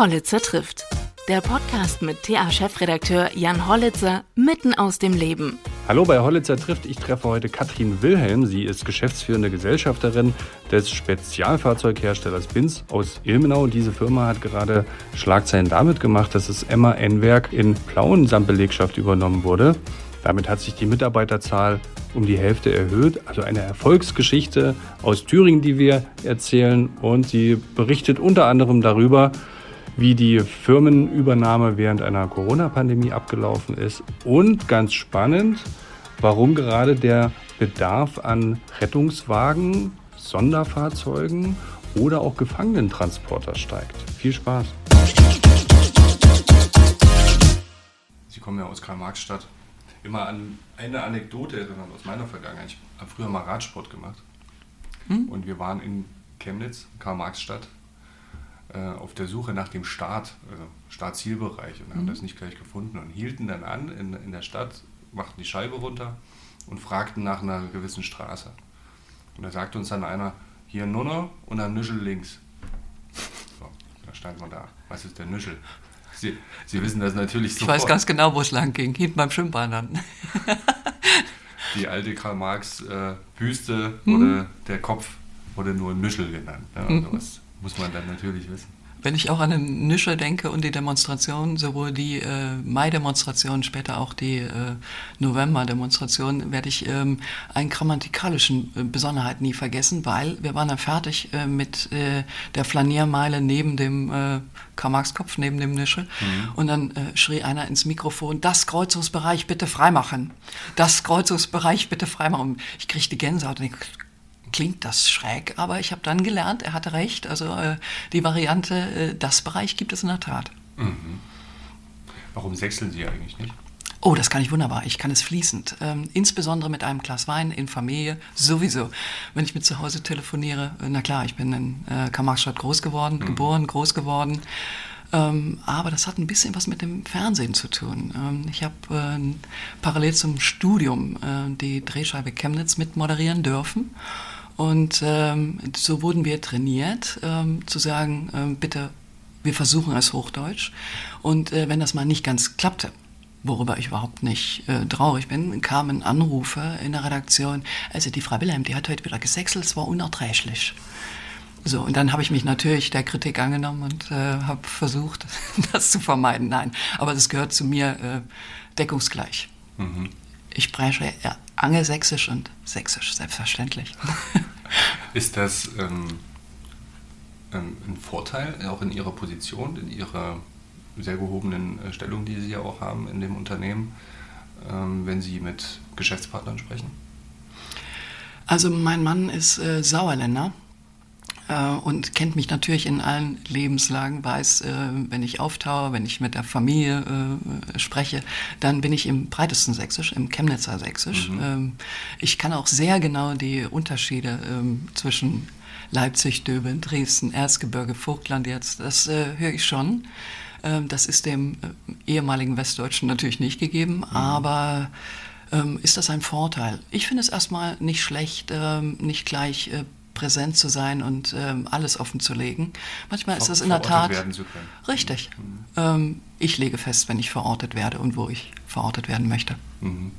Hollitzer trifft. Der Podcast mit TA-Chefredakteur Jan Hollitzer mitten aus dem Leben. Hallo bei Hollitzer trifft. Ich treffe heute Katrin Wilhelm. Sie ist geschäftsführende Gesellschafterin des Spezialfahrzeugherstellers Binz aus Ilmenau. Diese Firma hat gerade Schlagzeilen damit gemacht, dass das MAN-Werk in Plauen samt Belegschaft übernommen wurde. Damit hat sich die Mitarbeiterzahl um die Hälfte erhöht. Also eine Erfolgsgeschichte aus Thüringen, die wir erzählen. Und sie berichtet unter anderem darüber, wie die Firmenübernahme während einer Corona-Pandemie abgelaufen ist. Und ganz spannend, warum gerade der Bedarf an Rettungswagen, Sonderfahrzeugen oder auch Gefangenentransporter steigt. Viel Spaß. Sie kommen ja aus Karl-Marx-Stadt immer an eine Anekdote erinnern aus meiner Vergangenheit. Ich habe früher mal Radsport gemacht hm? und wir waren in Chemnitz, Karl-Marx-Stadt, auf der Suche nach dem Start, also Startzielbereich und haben hm? das nicht gleich gefunden und hielten dann an in, in der Stadt, machten die Scheibe runter und fragten nach einer gewissen Straße. Und da sagte uns dann einer, hier Nunner und dann Nüschel links. So, da stand man da. Was ist der Nüschel? Sie, Sie wissen das natürlich sofort. Ich weiß ganz genau, wo es lang ging. Hinten beim Schwimmbad dann. Die alte Karl-Marx-Büste äh, hm. der Kopf wurde nur Nüschel genannt. Ja, hm. Das muss man dann natürlich wissen. Wenn ich auch an den Nische denke und die Demonstration, sowohl die äh, Mai-Demonstration, später auch die äh, November-Demonstration, werde ich ähm, einen grammatikalischen äh, Besonderheit nie vergessen, weil wir waren dann fertig äh, mit äh, der Flaniermeile neben dem äh, Karl-Marx-Kopf, neben dem Nische. Mhm. Und dann äh, schrie einer ins Mikrofon, das Kreuzungsbereich bitte freimachen. Das Kreuzungsbereich bitte freimachen. Ich kriegte Gänsehaut und ich klingt das schräg, aber ich habe dann gelernt, er hatte recht. Also äh, die Variante, äh, das Bereich gibt es in der Tat. Mhm. Warum sechseln Sie eigentlich nicht? Oh, das kann ich wunderbar. Ich kann es fließend. Ähm, insbesondere mit einem Glas Wein in Familie sowieso. Wenn ich mit zu Hause telefoniere, äh, na klar, ich bin in äh, Karl-Marx-Stadt groß geworden, mhm. geboren, groß geworden. Ähm, aber das hat ein bisschen was mit dem Fernsehen zu tun. Ähm, ich habe äh, parallel zum Studium äh, die Drehscheibe Chemnitz mit moderieren dürfen. Und ähm, so wurden wir trainiert, ähm, zu sagen, ähm, bitte, wir versuchen es Hochdeutsch. Und äh, wenn das mal nicht ganz klappte, worüber ich überhaupt nicht äh, traurig bin, kamen Anrufe in der Redaktion, also die Frau Wilhelm, die hat heute wieder gesächselt, es war unerträglich. So, und dann habe ich mich natürlich der Kritik angenommen und äh, habe versucht, das zu vermeiden. Nein, aber das gehört zu mir äh, deckungsgleich. Mhm. Ich spreche ja, Angelsächsisch und Sächsisch, selbstverständlich. Ist das ähm, ein Vorteil, auch in Ihrer Position, in Ihrer sehr gehobenen äh, Stellung, die Sie ja auch haben in dem Unternehmen, ähm, wenn Sie mit Geschäftspartnern sprechen? Also mein Mann ist äh, Sauerländer und kennt mich natürlich in allen Lebenslagen, weiß, äh, wenn ich auftaue, wenn ich mit der Familie äh, spreche, dann bin ich im breitesten Sächsisch, im Chemnitzer Sächsisch. Mhm. Ähm, ich kann auch sehr genau die Unterschiede ähm, zwischen Leipzig, Döbeln, Dresden, Erzgebirge, Vogtland jetzt, das äh, höre ich schon. Ähm, das ist dem äh, ehemaligen Westdeutschen natürlich nicht gegeben, mhm. aber ist das ein Vorteil? Ich finde es erstmal nicht schlecht, nicht gleich äh, präsent zu sein und ähm, alles offen zu legen. Manchmal ist das in der Tat richtig. Mhm. Ähm, ich lege fest, wenn ich verortet werde und wo ich verortet werden möchte. Mhm.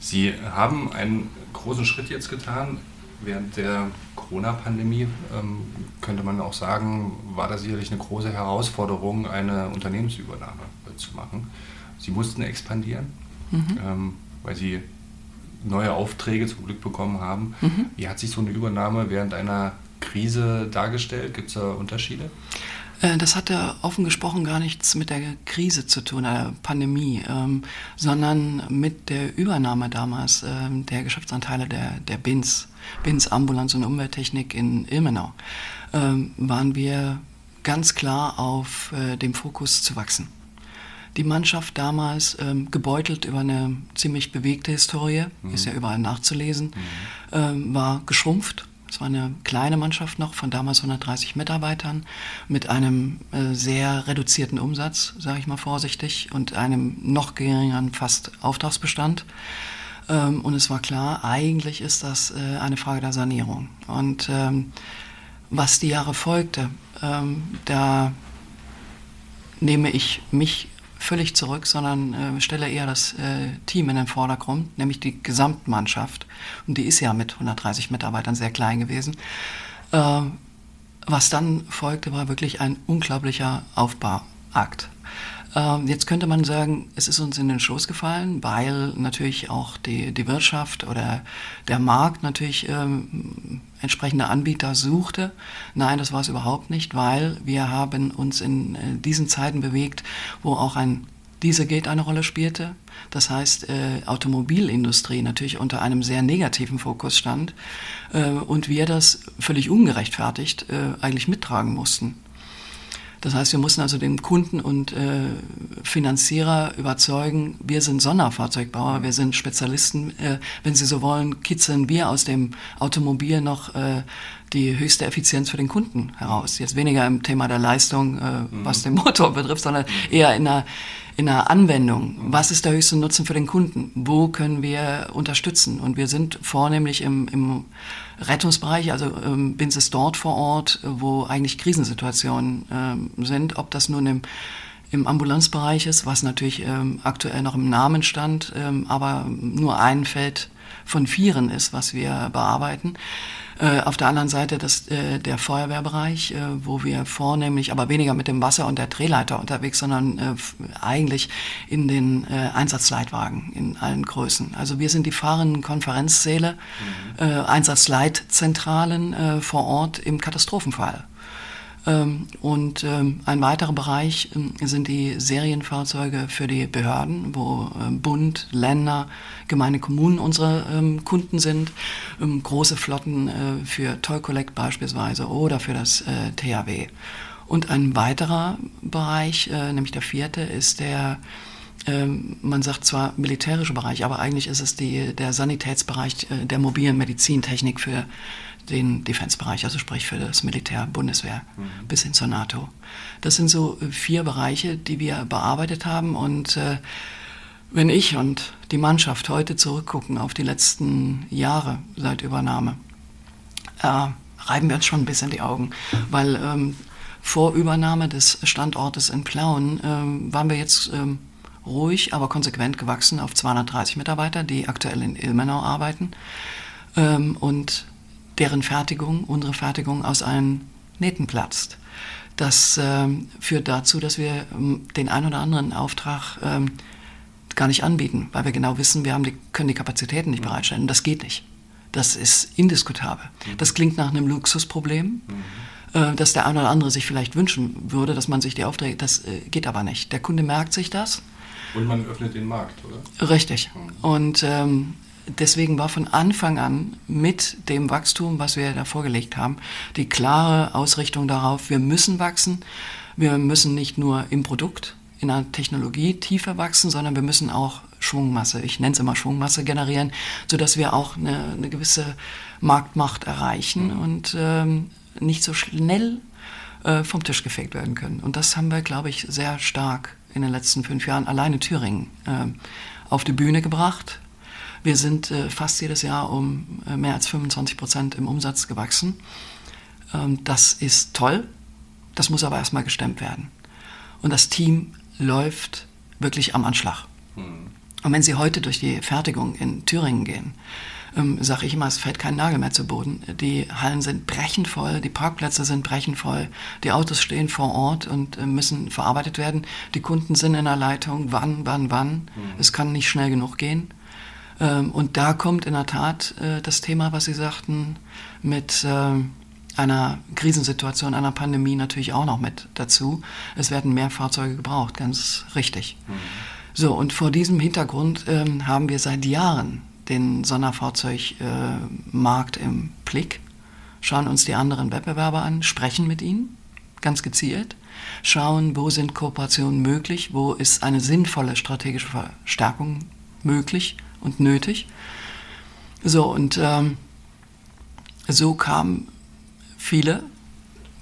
Sie haben einen großen Schritt jetzt getan. Während der Corona-Pandemie ähm, könnte man auch sagen, war das sicherlich eine große Herausforderung, eine Unternehmensübernahme zu machen. Sie mussten expandieren, mhm. ähm, weil sie neue Aufträge zum Glück bekommen haben. Mhm. Wie hat sich so eine Übernahme während einer Krise dargestellt? Gibt es da Unterschiede? Äh, das hatte offen gesprochen gar nichts mit der Krise zu tun, der Pandemie, ähm, sondern mit der Übernahme damals ähm, der Geschäftsanteile der, der BINS, BINS Ambulanz und Umwelttechnik in Ilmenau, ähm, waren wir ganz klar auf äh, dem Fokus zu wachsen die Mannschaft damals ähm, gebeutelt über eine ziemlich bewegte Historie, mhm. ist ja überall nachzulesen, mhm. ähm, war geschrumpft. Es war eine kleine Mannschaft noch von damals 130 Mitarbeitern mit einem äh, sehr reduzierten Umsatz, sage ich mal vorsichtig, und einem noch geringeren fast Auftragsbestand. Ähm, und es war klar, eigentlich ist das äh, eine Frage der Sanierung. Und ähm, was die Jahre folgte, ähm, da nehme ich mich völlig zurück, sondern äh, stelle eher das äh, Team in den Vordergrund, nämlich die Gesamtmannschaft. Und die ist ja mit 130 Mitarbeitern sehr klein gewesen. Äh, was dann folgte, war wirklich ein unglaublicher Aufbauakt. Ähm, jetzt könnte man sagen, es ist uns in den Schoß gefallen, weil natürlich auch die, die Wirtschaft oder der Markt natürlich ähm, entsprechende Anbieter suchte. Nein, das war es überhaupt nicht, weil wir haben uns in äh, diesen Zeiten bewegt, wo auch ein Dieselgate eine Rolle spielte. Das heißt, äh, Automobilindustrie natürlich unter einem sehr negativen Fokus stand äh, und wir das völlig ungerechtfertigt äh, eigentlich mittragen mussten. Das heißt, wir mussten also den Kunden und äh, Finanzierer überzeugen, wir sind Sonderfahrzeugbauer, wir sind Spezialisten. Äh, wenn Sie so wollen, kitzeln wir aus dem Automobil noch äh, die höchste Effizienz für den Kunden heraus. Jetzt weniger im Thema der Leistung, äh, mhm. was den Motor betrifft, sondern eher in der, in der Anwendung. Was ist der höchste Nutzen für den Kunden? Wo können wir unterstützen? Und wir sind vornehmlich im, im Rettungsbereich, also ähm, bin es dort vor Ort, wo eigentlich Krisensituationen ähm, sind, ob das nun im im Ambulanzbereich ist, was natürlich ähm, aktuell noch im Namen stand, ähm, aber nur ein Feld von vieren ist, was wir bearbeiten. Äh, auf der anderen Seite das, äh, der Feuerwehrbereich, äh, wo wir vornehmlich, aber weniger mit dem Wasser und der Drehleiter unterwegs, sondern eigentlich in den Einsatzleitwagen in allen Größen. Also wir sind die fahrenden Konferenzsäle, mhm. Einsatzleitzentralen vor Ort im Katastrophenfall. Ähm, und ähm, ein weiterer Bereich ähm, sind die Serienfahrzeuge für die Behörden, wo Bund, Länder, Gemeinde, Kommunen unsere Kunden sind. Große Flotten äh, für Toy Collect beispielsweise oder für das äh, THW. Und ein weiterer Bereich, äh, nämlich der vierte, ist der man sagt zwar militärische Bereich, aber eigentlich ist es die, der Sanitätsbereich der mobilen Medizintechnik für den Defense-Bereich, also sprich für das Militär, Bundeswehr mhm. bis hin zur NATO. Das sind so äh, vier Bereiche, die wir bearbeitet haben und äh, wenn ich und die Mannschaft heute zurückgucken auf die letzten Jahre seit Übernahme, äh, reiben wir uns schon ein bisschen die Augen, weil ähm, vor Übernahme des Standortes in Plauen ähm, waren wir jetzt ähm, ruhig, aber konsequent gewachsen auf 230 Mitarbeiter, die aktuell in Ilmenau arbeiten. Ähm, und deren Fertigung, unsere Fertigung aus allen Nähten platzt. Das ähm, führt dazu, dass wir ähm, den einen oder anderen Auftrag ähm, gar nicht anbieten, weil wir genau wissen, wir haben die, können die Kapazitäten nicht bereitstellen. Das geht nicht. Das ist indiskutabel. Mhm. Das klingt nach einem Luxusproblem, mhm. äh, dass der eine oder andere sich vielleicht wünschen würde, dass man sich die Aufträge, das äh, geht aber nicht. Der Kunde merkt sich das. Und man öffnet den Markt, oder? Richtig. Mhm. Und ähm, deswegen war von Anfang an mit dem Wachstum, was wir da vorgelegt haben, die klare Ausrichtung darauf, wir müssen wachsen. Wir müssen nicht nur im Produkt, in der Technologie tiefer wachsen, sondern wir müssen auch Schwungmasse, ich nenne es immer Schwungmasse generieren, sodass wir auch eine, eine gewisse Marktmacht erreichen mhm. und ähm, nicht so schnell äh, vom Tisch gefegt werden können. Und das haben wir, glaube ich, sehr stark in den letzten fünf Jahren alleine Thüringen äh, auf die Bühne gebracht wir sind äh, fast jedes Jahr um äh, mehr als 25 Prozent im Umsatz gewachsen. Ähm, das ist toll, das muss aber erstmal gestemmt werden. Und das Team läuft wirklich am Anschlag. Mhm. Und wenn Sie heute durch die Fertigung in Thüringen gehen, ähm, sage ich immer, es fällt kein Nagel mehr zu Boden. Die Hallen sind brechend voll, die Parkplätze sind brechend voll, die Autos stehen vor Ort und äh, müssen verarbeitet werden. Die Kunden sind in der Leitung, wann, wann, wann. Mhm. Es kann nicht schnell genug gehen. Ähm, und da kommt in der Tat äh, das Thema, was Sie sagten, mit ähm, einer Krisensituation, einer Pandemie natürlich auch noch mit dazu. Es werden mehr Fahrzeuge gebraucht, ganz richtig. Mhm. So, und vor diesem Hintergrund ähm, haben wir seit Jahren den Sonderfahrzeugmarkt äh, im Blick, schauen uns die anderen Wettbewerber an, sprechen mit ihnen, ganz gezielt, schauen, wo sind Kooperationen möglich, wo ist eine sinnvolle strategische Verstärkung möglich und nötig. So, und ähm, so kamen viele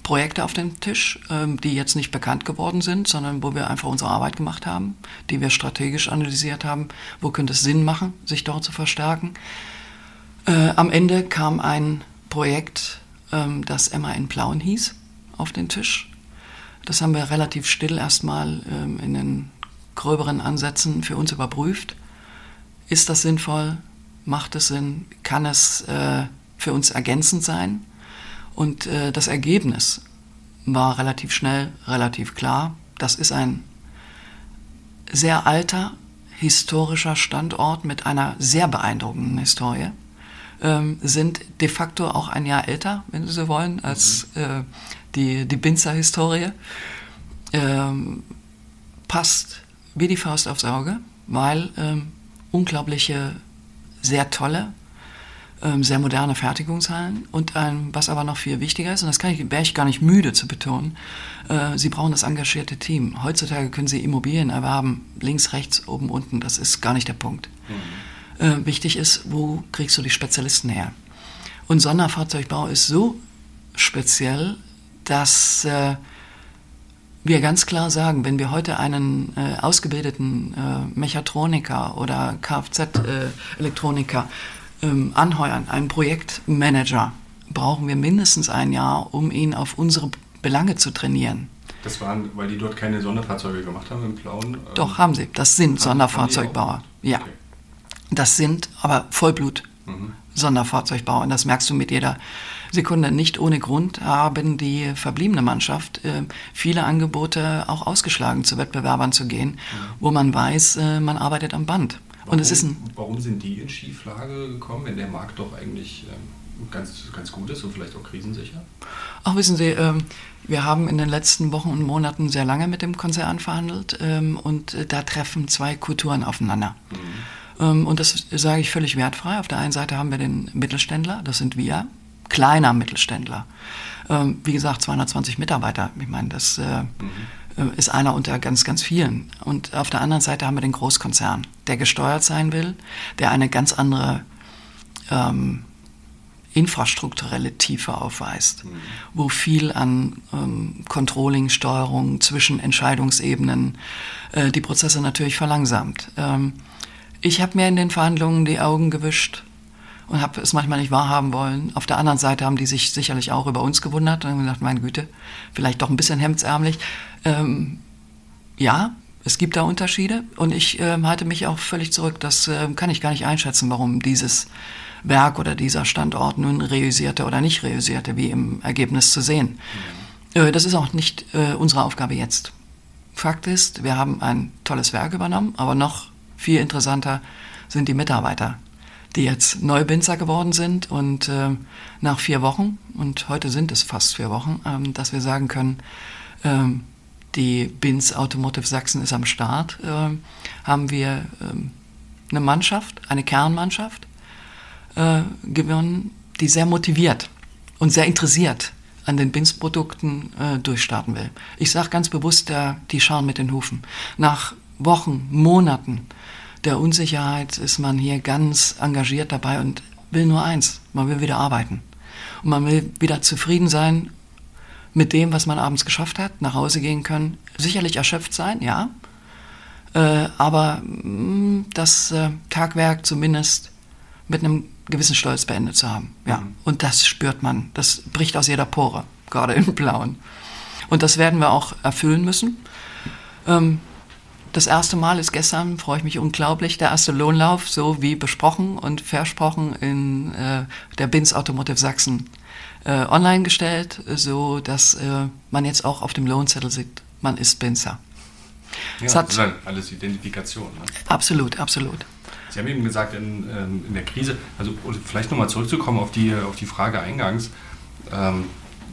Projekte auf den Tisch, ähm, die jetzt nicht bekannt geworden sind, sondern wo wir einfach unsere Arbeit gemacht haben, die wir strategisch analysiert haben, wo könnte es Sinn machen, sich dort zu verstärken. Äh, am Ende kam ein Projekt, ähm, das Emma in Plauen hieß, auf den Tisch. Das haben wir relativ still erstmal ähm, in den gröberen Ansätzen für uns überprüft. Ist das sinnvoll? Macht es Sinn? Kann es äh, für uns ergänzend sein? Und äh, das Ergebnis war relativ schnell, relativ klar. Das ist ein sehr alter historischer Standort mit einer sehr beeindruckenden Historie. Ähm, sind de facto auch ein Jahr älter, wenn Sie so wollen, als mhm. äh, die, die Binzer-Historie. Ähm, passt wie die Faust aufs Auge, weil ähm, unglaubliche, sehr tolle, ähm, sehr moderne Fertigungshallen und was aber noch viel wichtiger ist, und das ich, wäre ich gar nicht müde zu betonen, äh, Sie brauchen das engagierte Team. Heutzutage können Sie Immobilien erwerben, links, rechts, oben, unten, das ist gar nicht der Punkt. Mhm. Äh, wichtig ist, wo kriegst du die Spezialisten her? Und Sonderfahrzeugbau ist so speziell, dass äh, wir ganz klar sagen, wenn wir heute einen äh, ausgebildeten äh, Mechatroniker oder Kfz-Elektroniker äh, ähm, anheuern, einen Projektmanager, brauchen wir mindestens ein Jahr, um ihn auf unsere Belange zu trainieren. Das waren, weil die dort keine Sonderfahrzeuge gemacht haben im Blauen? Ähm, Doch, haben sie. Das sind Sonderfahrzeugbauer. Ja. Okay. Das sind aber Vollblut. Mhm. Sonderfahrzeugbauer. Und das merkst du mit jeder Sekunde. Nicht ohne Grund haben die verbliebene Mannschaft äh, viele Angebote auch ausgeschlagen, zu Wettbewerbern zu gehen, mhm. wo man weiß, äh, man arbeitet am Band. Warum, Und es ist ein warum sind die in Schieflage gekommen, wenn der Markt doch eigentlich ähm, ganz, ganz gut ist und vielleicht auch krisensicher? Ach, wissen Sie, ähm, wir haben in den letzten Wochen und Monaten sehr lange mit dem Konzern verhandelt ähm, und äh, da treffen zwei Kulturen aufeinander. Mhm. Ähm, und das sage ich völlig wertfrei. Auf der einen Seite haben wir den Mittelständler, das sind wir, kleiner Mittelständler. Ähm, wie gesagt, 220 Mitarbeiter. Ich meine, das äh, mhm. ist einer unter ganz, ganz vielen. Und auf der anderen Seite haben wir den Großkonzern, der gesteuert sein will, der eine ganz andere ähm, infrastrukturelle Tiefe aufweist, mhm. wo viel an ähm, Controlling, Steuerung zwischen Entscheidungsebenen äh, die Prozesse natürlich verlangsamt. Ähm, ich habe mir in den Verhandlungen die Augen gewischt und habe es manchmal nicht wahrhaben wollen. Auf der anderen Seite haben die sich sicherlich auch über uns gewundert und haben gesagt, meine Güte, vielleicht doch ein bisschen hemdsärmlich. Ähm, ja, es gibt da Unterschiede und ich äh, halte mich auch völlig zurück. Das äh, kann ich gar nicht einschätzen, warum dieses Werk oder dieser Standort nun realisierte oder nicht realisierte, wie im Ergebnis zu sehen. Mhm. Äh, das ist auch nicht äh, unsere Aufgabe jetzt. Fakt ist, wir haben ein tolles Werk übernommen, aber noch viel interessanter sind die Mitarbeiter, die jetzt Neubinzer geworden sind und äh, nach vier Wochen, und heute sind es fast vier Wochen, ähm, dass wir sagen können, ähm, die Binz Automotive Sachsen ist am Start, äh, haben wir äh, eine Mannschaft, eine Kernmannschaft äh, gewonnen, die sehr motiviert und sehr interessiert an den Binz-Produkten äh, durchstarten will. Ich sage ganz bewusst der, die Scharen mit den Hufen. Nach Wochen, Monaten der Unsicherheit ist man hier ganz engagiert dabei und will nur eins, man will wieder arbeiten. Und man will wieder zufrieden sein mit dem, was man abends geschafft hat, nach Hause gehen können, sicherlich erschöpft sein, ja, äh, aber mh, mm, das äh, Tagwerk zumindest mit einem gewissen Stolz beendet zu haben. Ja. Mhm. Und das spürt man, das bricht aus jeder Pore, gerade im Blauen. Und das werden wir auch erfüllen müssen. Ähm, das erste Mal ist gestern, freue ich mich unglaublich, der erste Lohnlauf, so wie besprochen und versprochen in äh, der BINS Automotive Sachsen äh, online gestellt, so dass äh, man jetzt auch auf dem Lohnzettel sieht, man ist BINSer. Ja, das hat, das ist alles Identifikation. Ne? Absolut, absolut. Sie haben eben gesagt, in, ähm, in der Krise, also vielleicht nochmal zurückzukommen auf die, auf die Frage eingangs, ähm,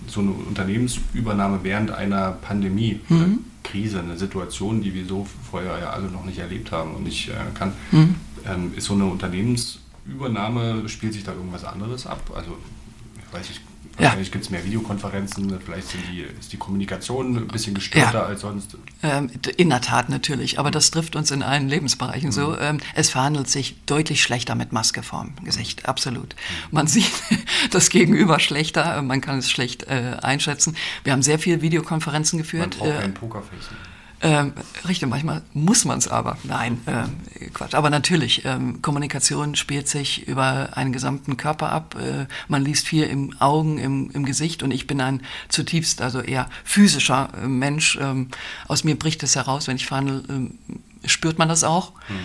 so eine Unternehmensübernahme während einer Pandemie. Mhm. Krise, eine Situation, die wir so vorher ja alle noch nicht erlebt haben. Und ich äh, kann, mhm. ähm, ist so eine Unternehmensübernahme, spielt sich da irgendwas anderes ab? Also, ich weiß nicht, Wahrscheinlich ja. gibt es mehr Videokonferenzen, vielleicht die, ist die Kommunikation ein bisschen gestörter ja. als sonst. Ähm, in der Tat natürlich, aber das trifft uns in allen Lebensbereichen mhm. so. Ähm, es verhandelt sich deutlich schlechter mit Maske vorm Gesicht, mhm. absolut. Mhm. Man sieht das Gegenüber schlechter, man kann es schlecht äh, einschätzen. Wir haben sehr viele Videokonferenzen geführt. Man braucht äh, kein Pokerface. Ähm, richtig, manchmal muss man es aber. Nein, äh, Quatsch. Aber natürlich, ähm, Kommunikation spielt sich über einen gesamten Körper ab. Äh, man liest viel im Augen, im, im Gesicht und ich bin ein zutiefst, also eher physischer äh, Mensch. Ähm, aus mir bricht es heraus, wenn ich verhandle, ähm, spürt man das auch. Mhm.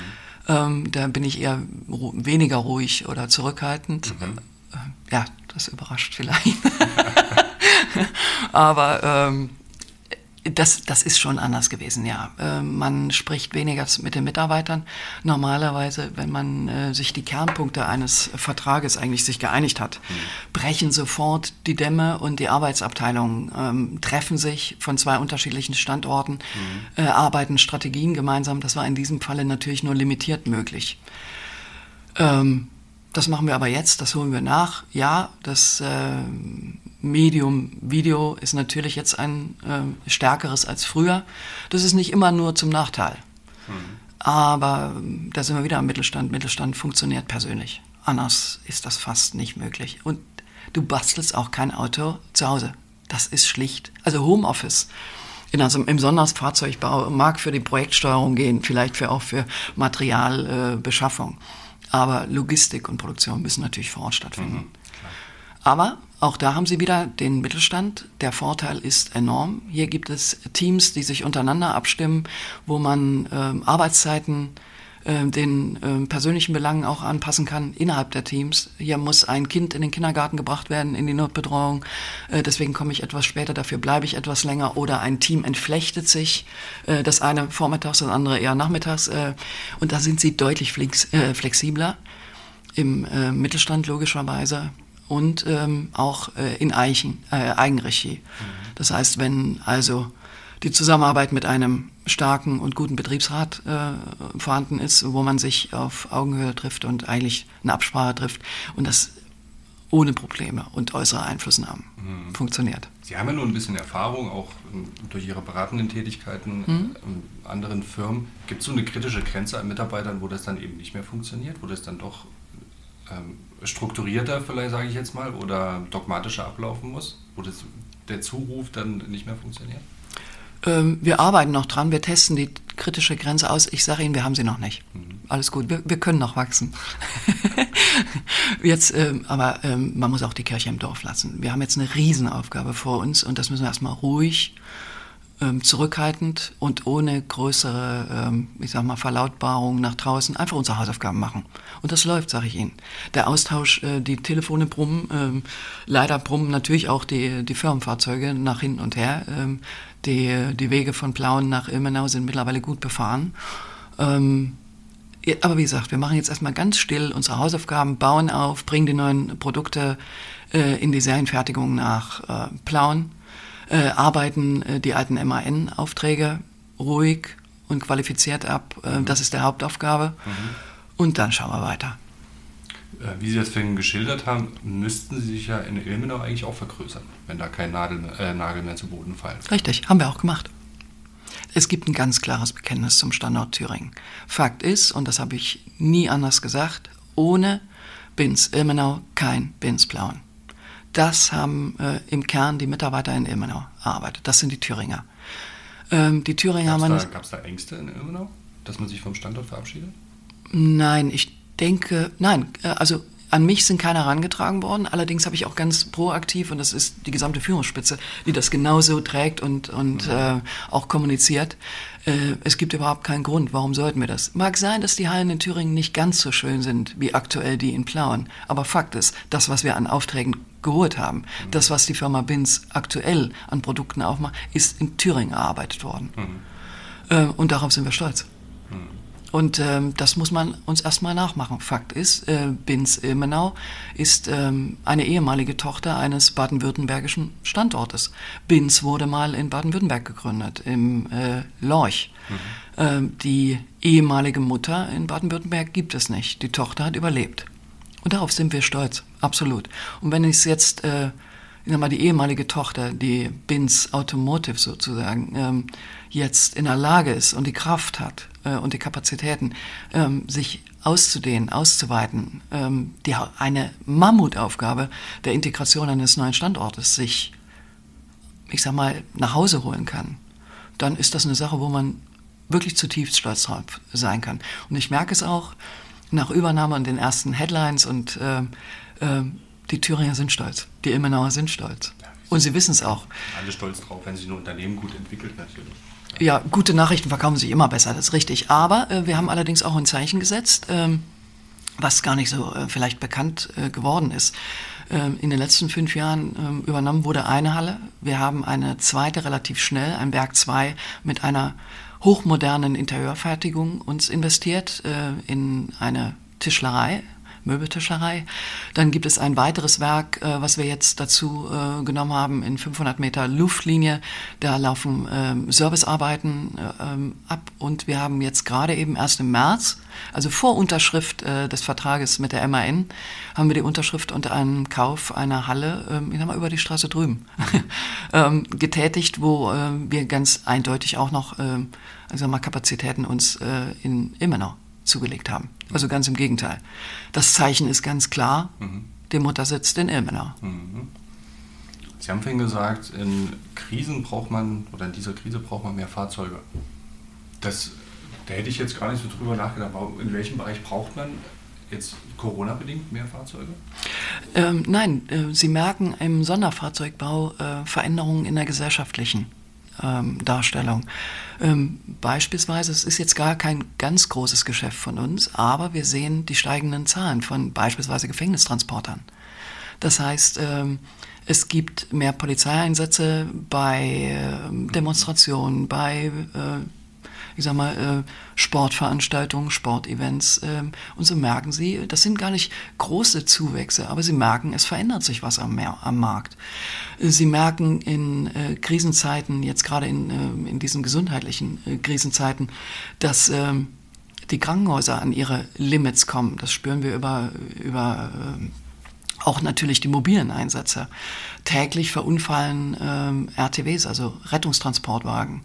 Ähm, da bin ich eher weniger ruhig oder zurückhaltend. Mhm. Äh, ja, das überrascht vielleicht. aber ähm, das, das ist schon anders gewesen, ja. Äh, man spricht weniger mit den Mitarbeitern. Normalerweise, wenn man äh, sich die Kernpunkte eines Vertrages eigentlich sich geeinigt hat, mhm. brechen sofort die Dämme und die Arbeitsabteilungen ähm, treffen sich von zwei unterschiedlichen Standorten, mhm. äh, arbeiten Strategien gemeinsam. Das war in diesem Falle natürlich nur limitiert möglich. Ähm, das machen wir aber jetzt, das holen wir nach. Ja, das äh, Medium Video ist natürlich jetzt ein äh, stärkeres als früher. Das ist nicht immer nur zum Nachteil. Mhm. Aber ähm, da sind wir wieder am Mittelstand. Mittelstand funktioniert persönlich. Anders ist das fast nicht möglich. Und du bastelst auch kein Auto zu Hause. Das ist schlicht. Also Homeoffice in also im Sonderfahrzeugbau mag für die Projektsteuerung gehen, vielleicht für auch für Materialbeschaffung. Äh, Aber Logistik und Produktion müssen natürlich vor Ort stattfinden. Mhm, Aber auch da haben Sie wieder den Mittelstand. Der Vorteil ist enorm. Hier gibt es Teams, die sich untereinander abstimmen, wo man äh, Arbeitszeiten äh, den äh, persönlichen Belangen auch anpassen kann innerhalb der Teams. Hier muss ein Kind in den Kindergarten gebracht werden, in die Notbetreuung. Äh, deswegen komme ich etwas später, dafür bleibe ich etwas länger. Oder ein Team entflechtet sich, äh, das eine vormittags, das andere eher nachmittags. Äh, und da sind sie deutlich äh, flexibler. Im Mittelstand logischerweise und ähm, auch äh, in Eichen, äh, Eigenregie. Mhm. Das heißt, wenn also die Zusammenarbeit mit einem starken und guten Betriebsrat äh, vorhanden ist, wo man sich auf Augenhöhe trifft und eigentlich eine Absprache trifft und das ohne Probleme und äußere Einflussnahmen mhm. funktioniert. Sie haben ja nur ein bisschen Erfahrung, auch ähm, durch Ihre beratenden Tätigkeiten mhm. in anderen Firmen. Gibt es so eine kritische Grenze an Mitarbeitern, wo das dann eben nicht mehr funktioniert, wo das dann doch ähm, strukturierter vielleicht, sage ich jetzt mal, oder dogmatischer ablaufen muss, wo das, der Zuruf dann nicht mehr funktioniert? Ähm, wir arbeiten noch dran, wir testen die kritische Grenze aus. Ich sage Ihnen, wir haben sie noch nicht. Mhm. Alles gut, wir, wir, können noch wachsen. jetzt, ähm, aber ähm, man muss auch die Kirche im Dorf lassen. Wir haben jetzt eine Riesenaufgabe vor uns und das müssen wir erstmal ruhig ähm, zurückhaltend und ohne größere, ähm, ich sag mal, Verlautbarung nach draußen einfach unsere Hausaufgaben machen. Und das läuft, sage ich Ihnen. Der Austausch, äh, die Telefone brummen, ähm, leider brummen natürlich auch die, die Firmenfahrzeuge nach hinten und her. Ähm, die, die Wege von Plauen nach Ilmenau sind mittlerweile gut befahren. Ähm, aber wie gesagt, wir machen jetzt erstmal ganz still unsere Hausaufgaben, bauen auf, bringen die neuen Produkte äh, in die Serienfertigung nach äh, Plauen äh, arbeiten äh, die alten MAN-Aufträge ruhig und qualifiziert ab. Äh, mhm. Das ist der Hauptaufgabe. Mhm. Und dann schauen wir weiter. Äh, wie Sie das vorhin geschildert haben, müssten Sie sich ja in Ilmenau eigentlich auch vergrößern, wenn da kein Nadel, äh, Nagel mehr zu Boden fallen. Richtig, haben wir auch gemacht. Es gibt ein ganz klares Bekenntnis zum Standort Thüringen. Fakt ist, und das habe ich nie anders gesagt, ohne Bins Ilmenau kein Bins Blauen. Das haben äh, im Kern die Mitarbeiter in Ilmenau erarbeitet. Das sind die Thüringer. Ähm, die Thüringer Gab's haben. Gab es da Ängste in Ilmenau, dass man sich vom Standort verabschiedet? Nein, ich denke, nein, äh, also an mich sind keine herangetragen worden. Allerdings habe ich auch ganz proaktiv, und das ist die gesamte Führungsspitze, die das genauso trägt und, und mhm. äh, auch kommuniziert. Äh, es gibt überhaupt keinen Grund, warum sollten wir das. Mag sein, dass die Hallen in Thüringen nicht ganz so schön sind wie aktuell die in Plauen. Aber Fakt ist, das, was wir an Aufträgen geholt haben, mhm. das, was die Firma Binz aktuell an Produkten aufmacht, ist in Thüringen erarbeitet worden. Mhm. Äh, und darauf sind wir stolz. Und ähm, das muss man uns erstmal nachmachen. Fakt ist, äh, Binz Ilmenau ist ähm, eine ehemalige Tochter eines baden-württembergischen Standortes. Binz wurde mal in Baden-Württemberg gegründet, im äh, Lorch. Mhm. Ähm, die ehemalige Mutter in Baden-Württemberg gibt es nicht. Die Tochter hat überlebt. Und darauf sind wir stolz, absolut. Und wenn ich es jetzt, äh, ich mal, die ehemalige Tochter, die Binz Automotive sozusagen, ähm, jetzt in der Lage ist und die Kraft hat, äh, und die Kapazitäten, ähm, sich auszudehnen, auszuweiten, ähm, die, eine Mammutaufgabe der Integration eines neuen Standortes sich, ich sag mal, nach Hause holen kann, dann ist das eine Sache, wo man wirklich zutiefst stolz drauf sein kann. Und ich merke es auch nach Übernahme und den ersten Headlines und äh, äh, die Thüringer sind stolz, die Ilmenauer sind stolz. Und sie wissen es auch. Alle stolz drauf, wenn sich ein Unternehmen gut entwickelt natürlich. Ja, gute Nachrichten verkaufen sich immer besser, das ist richtig. Aber äh, wir haben allerdings auch ein Zeichen gesetzt, ähm, was gar nicht so äh, vielleicht bekannt äh, geworden ist. Ähm, in den letzten fünf Jahren ähm, übernommen wurde eine Halle. Wir haben eine zweite relativ schnell, ein Werk 2 mit einer hochmodernen Interieurfertigung uns investiert äh, in eine Tischlerei, Möbeltischlerei. Dann gibt es ein weiteres Werk, äh, was wir jetzt dazu äh, genommen haben, in 500 Meter Luftlinie. Da laufen ähm, Servicearbeiten äh, ähm, ab und wir haben jetzt gerade eben erst im März, also vor Unterschrift äh, des Vertrages mit der MAN, haben wir die Unterschrift unter einem Kauf einer Halle, ähm, ich sag mal, über die Straße drüben, ähm, getätigt, wo äh, wir ganz eindeutig auch noch, äh, ich sag mal, Kapazitäten uns äh, in Immenau zugelegt haben. Also ganz im Gegenteil. Das Zeichen ist ganz klar, mhm. die Mutter sitzt in Ilmenau. Mhm. Sie haben vorhin gesagt, in Krisen braucht man, oder in dieser Krise braucht man mehr Fahrzeuge. Das, da hätte ich jetzt gar nicht so drüber nachgedacht. In welchem Bereich braucht man jetzt Corona-bedingt mehr Fahrzeuge? Ähm, nein, äh, Sie merken im Sonderfahrzeugbau äh, Veränderungen in der gesellschaftlichen ähm, Darstellung. Ähm, beispielsweise, es ist jetzt gar kein ganz großes Geschäft von uns, aber wir sehen die steigenden Zahlen von beispielsweise Gefängnistransportern. Das heißt, ähm, es gibt mehr Polizeieinsätze bei äh, Demonstrationen, bei äh, ich sag mal, äh, Sportveranstaltungen, Sportevents. Äh, und so merken sie, das sind gar nicht große Zuwächse, aber sie merken, es verändert sich was am, am Markt. Sie merken in äh, Krisenzeiten, jetzt gerade in, äh, in diesen gesundheitlichen äh, Krisenzeiten, dass ähm, die Krankenhäuser an ihre Limits kommen. Das spüren wir über, über äh, auch natürlich die mobilen Einsätze. Täglich verunfallen ähm, RTWs, also Rettungstransportwagen.